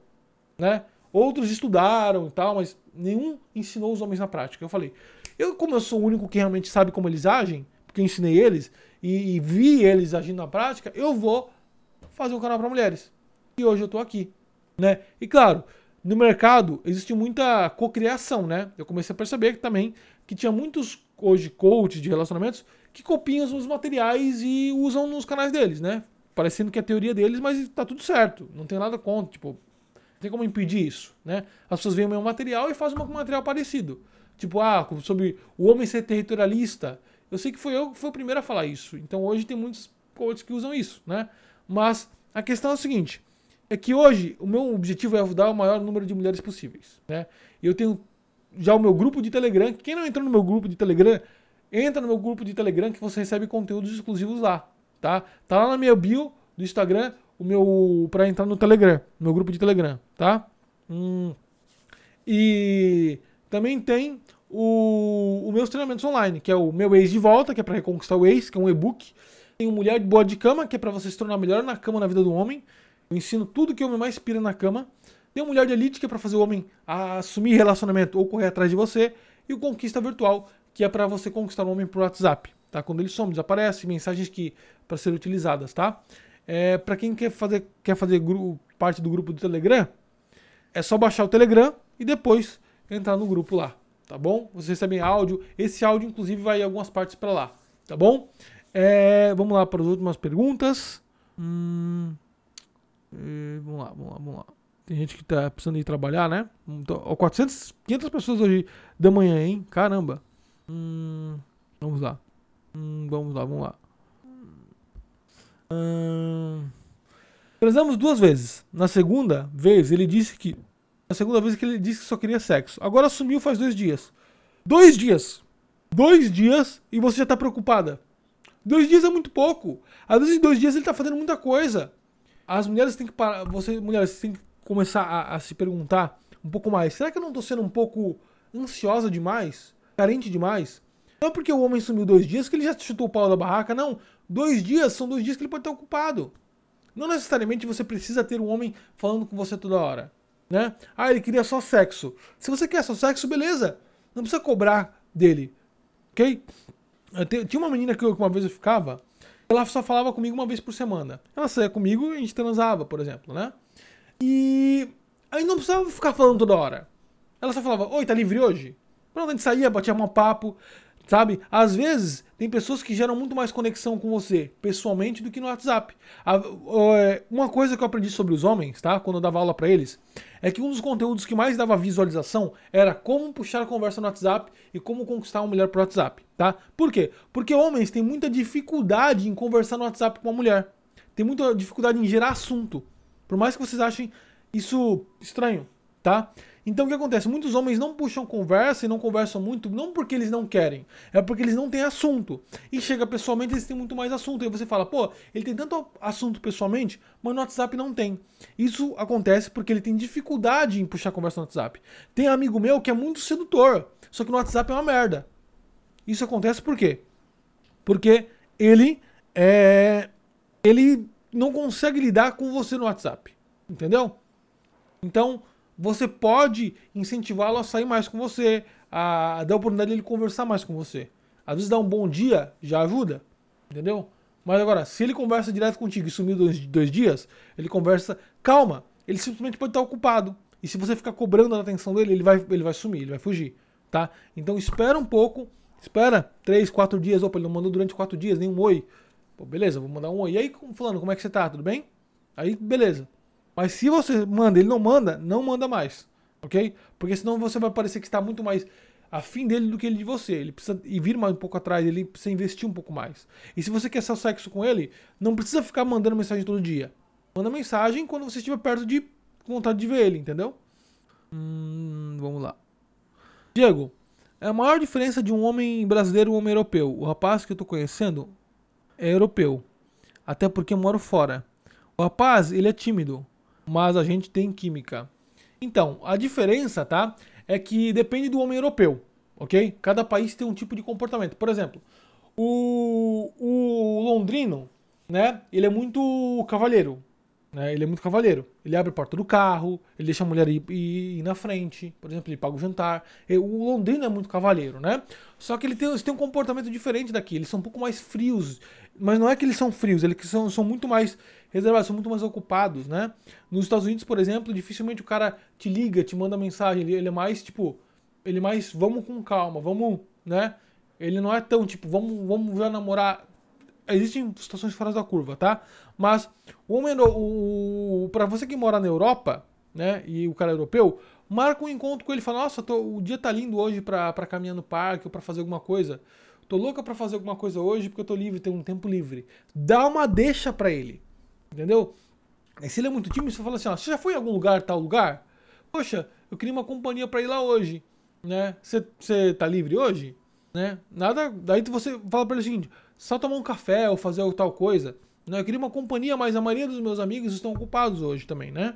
né? Outros estudaram e tal, mas nenhum ensinou os homens na prática. Eu falei, eu como eu sou o único que realmente sabe como eles agem, porque eu ensinei eles e, e vi eles agindo na prática, eu vou fazer um canal para mulheres. E hoje eu tô aqui, né? E claro, no mercado existe muita cocriação, né? Eu comecei a perceber que também que tinha muitos hoje coaches de relacionamentos que copiam os materiais e usam nos canais deles, né? Parecendo que é a teoria deles, mas tá tudo certo. Não tem nada contra, tipo, tem como impedir isso, né? As pessoas veem o mesmo material e fazem um material parecido. Tipo, ah, sobre o homem ser territorialista. Eu sei que foi eu que fui o primeiro a falar isso. Então hoje tem muitos coaches que usam isso, né? Mas a questão é o seguinte: é que hoje o meu objetivo é ajudar o maior número de mulheres possíveis, né? Eu tenho já o meu grupo de Telegram. Quem não entrou no meu grupo de Telegram, entra no meu grupo de Telegram que você recebe conteúdos exclusivos lá, tá? Tá lá na minha bio do Instagram o meu para entrar no Telegram, meu grupo de Telegram, tá? Hum. E também tem o, o meus treinamentos online, que é o meu ex de volta, que é para reconquistar o ex, que é um e-book. Tem o Mulher de Boa de Cama, que é para você se tornar melhor na cama na vida do homem. Eu ensino tudo que o homem mais inspira na cama. Tem o Mulher de Elite, que é para fazer o homem assumir relacionamento ou correr atrás de você. E o Conquista Virtual, que é para você conquistar o homem por WhatsApp, tá? Quando ele some, desaparece, mensagens que para serem utilizadas, tá? É, para quem quer fazer, quer fazer parte do grupo do Telegram, é só baixar o Telegram e depois entrar no grupo lá, tá bom? Vocês recebem áudio, esse áudio inclusive vai em algumas partes para lá, tá bom? É, vamos lá para as últimas perguntas. Hum, é, vamos lá, vamos lá, vamos lá. Tem gente que tá precisando ir trabalhar, né? Então, 400, 500 pessoas hoje da manhã, hein? Caramba. Hum, vamos lá. Hum, vamos lá, vamos lá. Hum... Transamos duas vezes. Na segunda vez, ele disse que. Na segunda vez que ele disse que só queria sexo. Agora sumiu faz dois dias. Dois dias! Dois dias e você já tá preocupada. Dois dias é muito pouco. Às vezes em dois dias ele tá fazendo muita coisa. As mulheres têm que parar. Você, mulheres, têm que começar a, a se perguntar um pouco mais. Será que eu não tô sendo um pouco ansiosa demais? Carente demais? Não é porque o homem sumiu dois dias que ele já chutou o pau da barraca, não. Dois dias são dois dias que ele pode estar ocupado. Não necessariamente você precisa ter um homem falando com você toda hora. Né? Ah, ele queria só sexo. Se você quer só sexo, beleza. Não precisa cobrar dele. Ok? Tinha uma menina que uma vez eu ficava, ela só falava comigo uma vez por semana. Ela saía comigo e a gente transava, por exemplo, né? E aí não precisava ficar falando toda hora. Ela só falava, oi, tá livre hoje? Pronto, a gente saía, batia um papo. Sabe? Às vezes, tem pessoas que geram muito mais conexão com você, pessoalmente, do que no WhatsApp. É, uma coisa que eu aprendi sobre os homens, tá? Quando eu dava aula para eles, é que um dos conteúdos que mais dava visualização era como puxar a conversa no WhatsApp e como conquistar uma mulher pro WhatsApp, tá? Por quê? Porque homens têm muita dificuldade em conversar no WhatsApp com uma mulher. Tem muita dificuldade em gerar assunto. Por mais que vocês achem isso estranho, tá? Então o que acontece? Muitos homens não puxam conversa e não conversam muito, não porque eles não querem, é porque eles não têm assunto. E chega pessoalmente, eles têm muito mais assunto. E você fala, pô, ele tem tanto assunto pessoalmente, mas no WhatsApp não tem. Isso acontece porque ele tem dificuldade em puxar conversa no WhatsApp. Tem amigo meu que é muito sedutor, só que no WhatsApp é uma merda. Isso acontece por quê? Porque ele é. Ele não consegue lidar com você no WhatsApp. Entendeu? Então, você pode incentivá-lo a sair mais com você, a, dar a oportunidade de ele conversar mais com você. Às vezes dar um bom dia já ajuda, entendeu? Mas agora, se ele conversa direto contigo e sumiu dois, dois dias, ele conversa, calma, ele simplesmente pode estar ocupado. E se você ficar cobrando a atenção dele, ele vai, ele vai sumir, ele vai fugir, tá? Então espera um pouco, espera três, quatro dias, opa, ele não mandou durante quatro dias, nem um oi. Pô, beleza, vou mandar um oi. E aí, falando, como é que você tá? Tudo bem? Aí, beleza. Mas se você manda, ele não manda, não manda mais. Ok? Porque senão você vai parecer que está muito mais afim dele do que ele de você. Ele precisa ir vir mais um pouco atrás, ele precisa investir um pouco mais. E se você quer ser sexo com ele, não precisa ficar mandando mensagem todo dia. Manda mensagem quando você estiver perto de vontade de ver ele, entendeu? Hum, vamos lá. Diego, é a maior diferença de um homem brasileiro e um homem europeu. O rapaz que eu tô conhecendo é europeu. Até porque moro fora. O rapaz, ele é tímido mas a gente tem química. Então, a diferença, tá? É que depende do homem europeu, ok? Cada país tem um tipo de comportamento. Por exemplo, o, o londrino, né? Ele é muito cavalheiro, né? Ele é muito cavalheiro. Ele abre a porta do carro, ele deixa a mulher ir, ir, ir na frente, por exemplo, ele paga o jantar. O londrino é muito cavalheiro, né? Só que ele tem, eles têm um comportamento diferente daqui. Eles são um pouco mais frios. Mas não é que eles são frios, eles são, são muito mais reservados, são muito mais ocupados, né? Nos Estados Unidos, por exemplo, dificilmente o cara te liga, te manda mensagem, ele, ele é mais tipo, ele é mais vamos com calma, vamos, né? Ele não é tão tipo, vamos, vamos já namorar. Existem situações fora da curva, tá? Mas o o, o para você que mora na Europa, né, e o cara é europeu, marca um encontro com ele, fala: "Nossa, tô, o dia tá lindo hoje para caminhar no parque ou para fazer alguma coisa. Tô louca para fazer alguma coisa hoje porque eu tô livre, tenho um tempo livre". Dá uma deixa para ele. Entendeu? E se ele é muito tímido, você fala assim, você já foi em algum lugar, tal lugar? Poxa, eu queria uma companhia para ir lá hoje, né? Você, você tá livre hoje? Né? Nada, daí você fala para ele o seguinte, só tomar um café ou fazer tal coisa. Né? Eu queria uma companhia, mas a maioria dos meus amigos estão ocupados hoje também, né?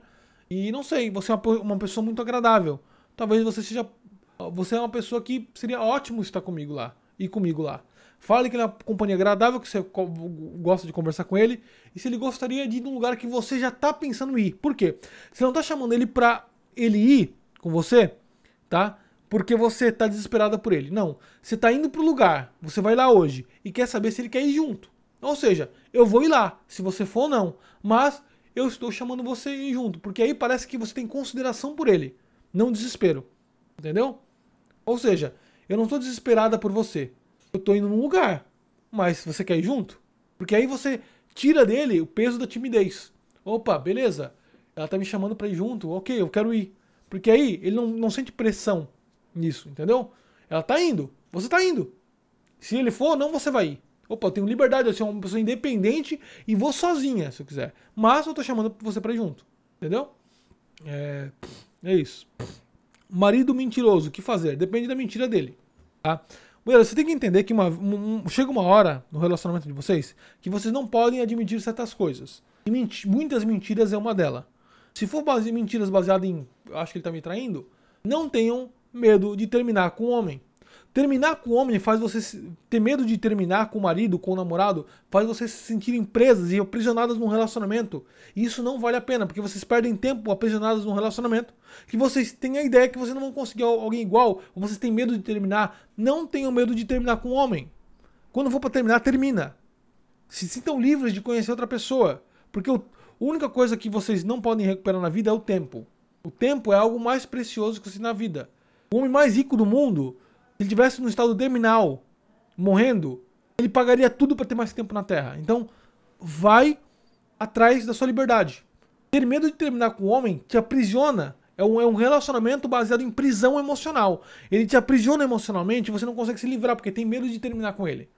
E não sei, você é uma pessoa muito agradável. Talvez você seja. Você é uma pessoa que seria ótimo estar comigo lá. E comigo lá. Fale que ele é uma companhia agradável, que você gosta de conversar com ele. E se ele gostaria de ir num lugar que você já tá pensando em ir. Por quê? Você não tá chamando ele pra ele ir com você, tá? Porque você tá desesperada por ele. Não. Você tá indo pro lugar, você vai lá hoje e quer saber se ele quer ir junto. Ou seja, eu vou ir lá, se você for ou não. Mas eu estou chamando você junto. Porque aí parece que você tem consideração por ele. Não desespero. Entendeu? Ou seja, eu não estou desesperada por você eu tô indo num lugar, mas você quer ir junto? Porque aí você tira dele o peso da timidez. Opa, beleza, ela tá me chamando pra ir junto, ok, eu quero ir. Porque aí ele não, não sente pressão nisso, entendeu? Ela tá indo, você tá indo. Se ele for, não você vai ir. Opa, eu tenho liberdade, eu sou uma pessoa independente e vou sozinha, se eu quiser. Mas eu tô chamando você pra ir junto, entendeu? É, é isso. Marido mentiroso, o que fazer? Depende da mentira dele, tá? você tem que entender que uma, um, chega uma hora no relacionamento de vocês que vocês não podem admitir certas coisas. E menti muitas mentiras é uma delas. Se for base mentiras baseadas em acho que ele está me traindo, não tenham medo de terminar com o homem. Terminar com o homem faz você ter medo de terminar com o marido, com o namorado, faz você se sentirem presas e aprisionadas num relacionamento. E isso não vale a pena, porque vocês perdem tempo aprisionadas num relacionamento, que vocês têm a ideia que vocês não vão conseguir alguém igual, ou vocês têm medo de terminar. Não tenham medo de terminar com o homem. Quando for para terminar, termina. Se sintam livres de conhecer outra pessoa, porque a única coisa que vocês não podem recuperar na vida é o tempo. O tempo é algo mais precioso que você na vida. O homem mais rico do mundo ele tivesse no estado terminal, morrendo, ele pagaria tudo para ter mais tempo na Terra. Então, vai atrás da sua liberdade. Ter medo de terminar com o homem te aprisiona. É um, é um relacionamento baseado em prisão emocional. Ele te aprisiona emocionalmente e você não consegue se livrar porque tem medo de terminar com ele.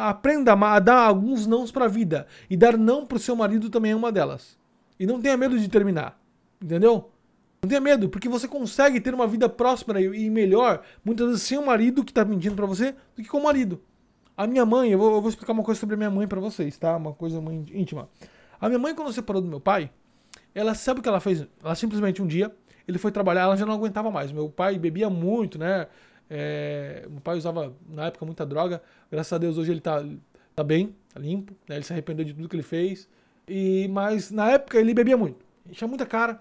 Aprenda a dar alguns nãos para a vida. E dar não pro seu marido também é uma delas. E não tenha medo de terminar. Entendeu? Não tenha medo, porque você consegue ter uma vida próspera e melhor, muitas vezes sem o marido que tá mentindo para você, do que com o marido. A minha mãe, eu vou, eu vou explicar uma coisa sobre a minha mãe para vocês, tá? Uma coisa muito íntima. A minha mãe, quando separou do meu pai, ela sabe o que ela fez? Ela simplesmente um dia, ele foi trabalhar, ela já não aguentava mais. Meu pai bebia muito, né? É, meu pai usava na época muita droga. Graças a Deus hoje ele tá, tá bem, tá limpo. Né? Ele se arrependeu de tudo que ele fez. E mas na época ele bebia muito, enchia muita cara.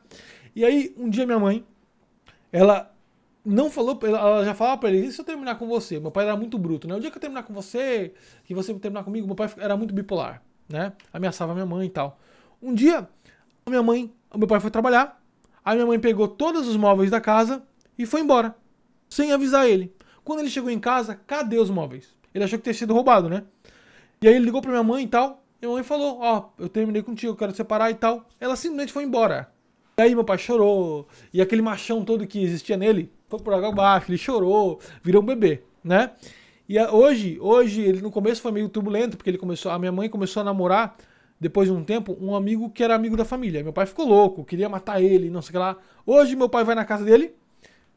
E aí um dia minha mãe, ela não falou, ela já falava pra ele, e se eu terminar com você? Meu pai era muito bruto, né? O dia que eu terminar com você, que você terminar comigo, meu pai era muito bipolar, né? Ameaçava minha mãe e tal. Um dia, minha mãe, meu pai foi trabalhar, aí minha mãe pegou todos os móveis da casa e foi embora, sem avisar ele. Quando ele chegou em casa, cadê os móveis? Ele achou que tinha sido roubado, né? E aí ele ligou pra minha mãe e tal, e minha mãe falou, ó, oh, eu terminei contigo, eu quero separar e tal. Ela simplesmente foi embora. E aí meu pai chorou, e aquele machão todo que existia nele foi por água abaixo, ele chorou, virou um bebê, né? E hoje, hoje, ele no começo foi meio turbulento, porque ele começou, a minha mãe começou a namorar, depois de um tempo, um amigo que era amigo da família. Meu pai ficou louco, queria matar ele, não sei o que lá. Hoje meu pai vai na casa dele,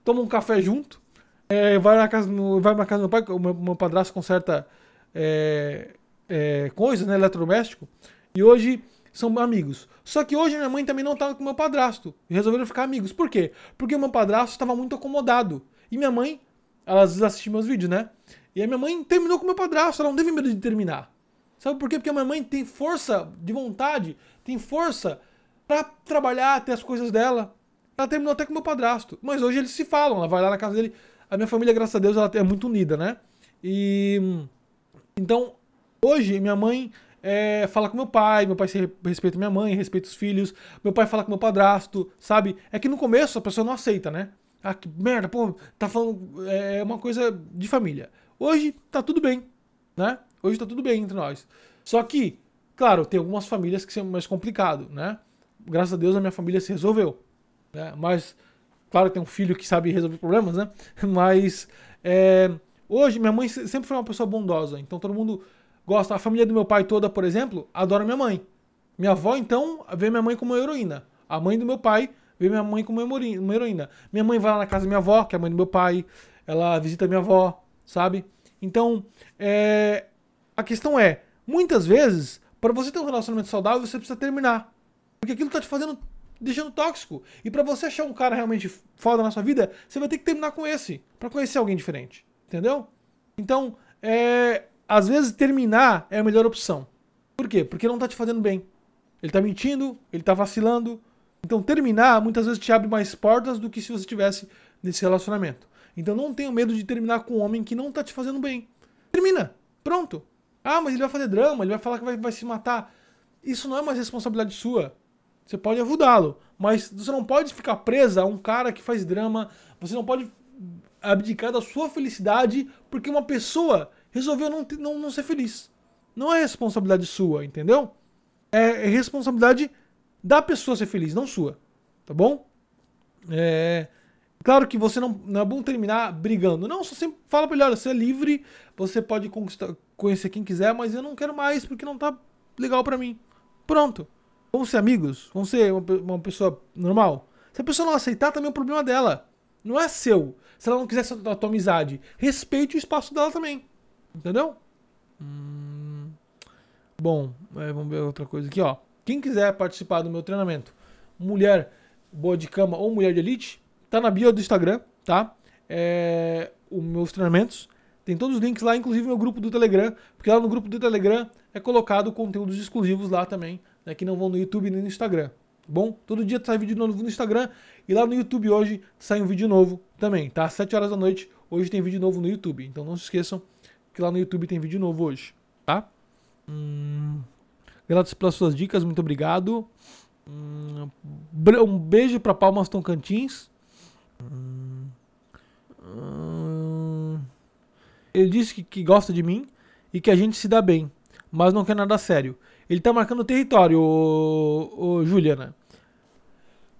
toma um café junto, é, vai, na casa, vai na casa do meu pai, o meu, meu padrasto conserta é, é, coisas, né, eletrodoméstico, e hoje são amigos. Só que hoje minha mãe também não estava com meu padrasto. E resolveram ficar amigos. Por quê? Porque o meu padrasto estava muito acomodado. E minha mãe, ela às vezes assiste meus vídeos, né? E a minha mãe terminou com meu padrasto. Ela não teve medo de terminar. Sabe por quê? Porque a minha mãe tem força de vontade, tem força para trabalhar, ter as coisas dela. Ela terminou até com meu padrasto. Mas hoje eles se falam. Ela vai lá na casa dele. A minha família, graças a Deus, ela é muito unida, né? E. Então, hoje minha mãe é, fala com meu pai, meu pai respeita minha mãe, respeita os filhos, meu pai fala com meu padrasto, sabe? É que no começo a pessoa não aceita, né? Ah, que merda, pô, tá falando. É uma coisa de família. Hoje tá tudo bem, né? Hoje tá tudo bem entre nós. Só que, claro, tem algumas famílias que são mais complicado, né? Graças a Deus a minha família se resolveu. Né? Mas, claro, tem um filho que sabe resolver problemas, né? (laughs) Mas, é, hoje minha mãe sempre foi uma pessoa bondosa. Então todo mundo gosta. A família do meu pai toda, por exemplo, adora minha mãe. Minha avó, então, vê minha mãe como uma heroína. A mãe do meu pai vê minha mãe como uma heroína. Minha mãe vai lá na casa da minha avó, que é a mãe do meu pai. Ela visita minha avó, sabe? Então, é... a questão é, muitas vezes, para você ter um relacionamento saudável, você precisa terminar. Porque aquilo tá te fazendo, deixando tóxico. E para você achar um cara realmente foda na sua vida, você vai ter que terminar com esse, para conhecer alguém diferente. Entendeu? Então, é às vezes terminar é a melhor opção. Por quê? Porque não tá te fazendo bem. Ele tá mentindo, ele tá vacilando. Então terminar muitas vezes te abre mais portas do que se você estivesse nesse relacionamento. Então não tenha medo de terminar com um homem que não tá te fazendo bem. Termina. Pronto. Ah, mas ele vai fazer drama, ele vai falar que vai, vai se matar. Isso não é mais responsabilidade sua. Você pode ajudá-lo, mas você não pode ficar presa a um cara que faz drama. Você não pode abdicar da sua felicidade porque uma pessoa resolveu não, não, não ser feliz. Não é responsabilidade sua, entendeu? É, responsabilidade da pessoa ser feliz, não sua. Tá bom? É. Claro que você não, não é bom terminar brigando. Não, só sempre fala pra ele, olha, você é livre, você pode conhecer quem quiser, mas eu não quero mais porque não tá legal para mim. Pronto. Vamos ser amigos? Vamos ser uma, uma, pessoa normal? Se a pessoa não aceitar, também é um problema dela. Não é seu. Se ela não quiser a tua amizade, respeite o espaço dela também. Entendeu? Hum... Bom, é, vamos ver outra coisa aqui, ó. Quem quiser participar do meu treinamento, mulher boa de cama ou mulher de elite, tá na bio do Instagram, tá? É, os meus treinamentos. Tem todos os links lá, inclusive meu grupo do Telegram, porque lá no grupo do Telegram é colocado conteúdos exclusivos lá também, né, que não vão no YouTube nem no Instagram. Tá bom? Todo dia sai vídeo novo no Instagram e lá no YouTube hoje sai um vídeo novo também, tá? Às 7 horas da noite, hoje tem vídeo novo no YouTube. Então não se esqueçam que lá no YouTube tem vídeo novo hoje, tá? Hum, graças pelas suas dicas, muito obrigado. Hum, um beijo para Palmas Tocantins. Hum, hum, Ele disse que, que gosta de mim e que a gente se dá bem, mas não quer nada sério. Ele tá marcando território, ô, ô, Juliana.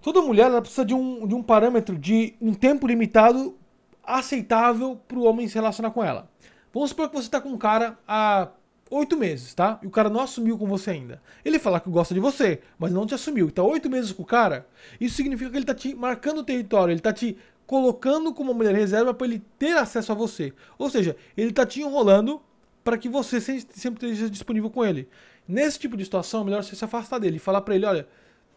Toda mulher ela precisa de um, de um parâmetro de um tempo limitado aceitável para o homem se relacionar com ela. Vamos supor que você está com um cara há oito meses, tá? E o cara não assumiu com você ainda. Ele fala que gosta de você, mas não te assumiu. Então, oito meses com o cara, isso significa que ele está te marcando o território, ele está te colocando como mulher reserva para ele ter acesso a você. Ou seja, ele está te enrolando para que você sempre esteja disponível com ele. Nesse tipo de situação, é melhor você se afastar dele e falar para ele, olha,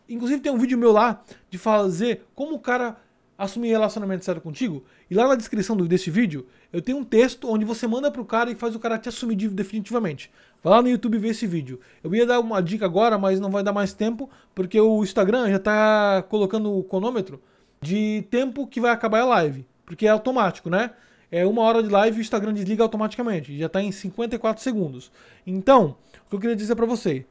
inclusive tem um vídeo meu lá de fazer como o cara assumir relacionamento sério contigo. E lá na descrição desse vídeo, eu tenho um texto onde você manda pro cara e faz o cara te assumir definitivamente. Vai lá no YouTube ver esse vídeo. Eu ia dar uma dica agora, mas não vai dar mais tempo, porque o Instagram já tá colocando o cronômetro de tempo que vai acabar a live. Porque é automático, né? É uma hora de live e o Instagram desliga automaticamente. Já tá em 54 segundos. Então, que eu queria dizer para você.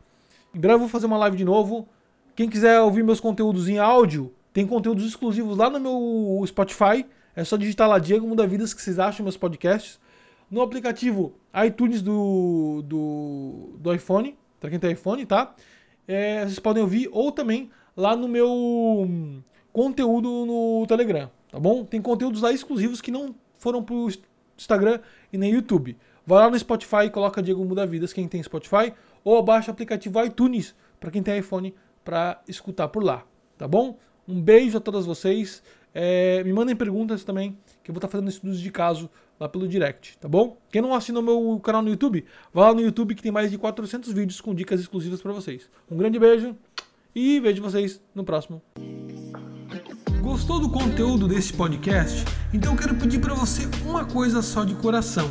Em breve eu vou fazer uma live de novo. Quem quiser ouvir meus conteúdos em áudio, tem conteúdos exclusivos lá no meu Spotify. É só digitar lá Diego Muda Vidas que vocês acham meus podcasts. No aplicativo iTunes do, do, do iPhone, para quem tem iPhone, tá? É, vocês podem ouvir ou também lá no meu conteúdo no Telegram, tá bom? Tem conteúdos lá exclusivos que não foram pro Instagram e nem YouTube. Vai lá no Spotify e coloca Diego Muda Vidas, quem tem Spotify, ou baixa o aplicativo iTunes para quem tem iPhone para escutar por lá, tá bom? Um beijo a todas vocês. É, me mandem perguntas também, que eu vou estar fazendo estudos de caso lá pelo direct, tá bom? Quem não assina o meu canal no YouTube, vá lá no YouTube que tem mais de 400 vídeos com dicas exclusivas para vocês. Um grande beijo e vejo vocês no próximo. Gostou do conteúdo desse podcast? Então quero pedir para você uma coisa só de coração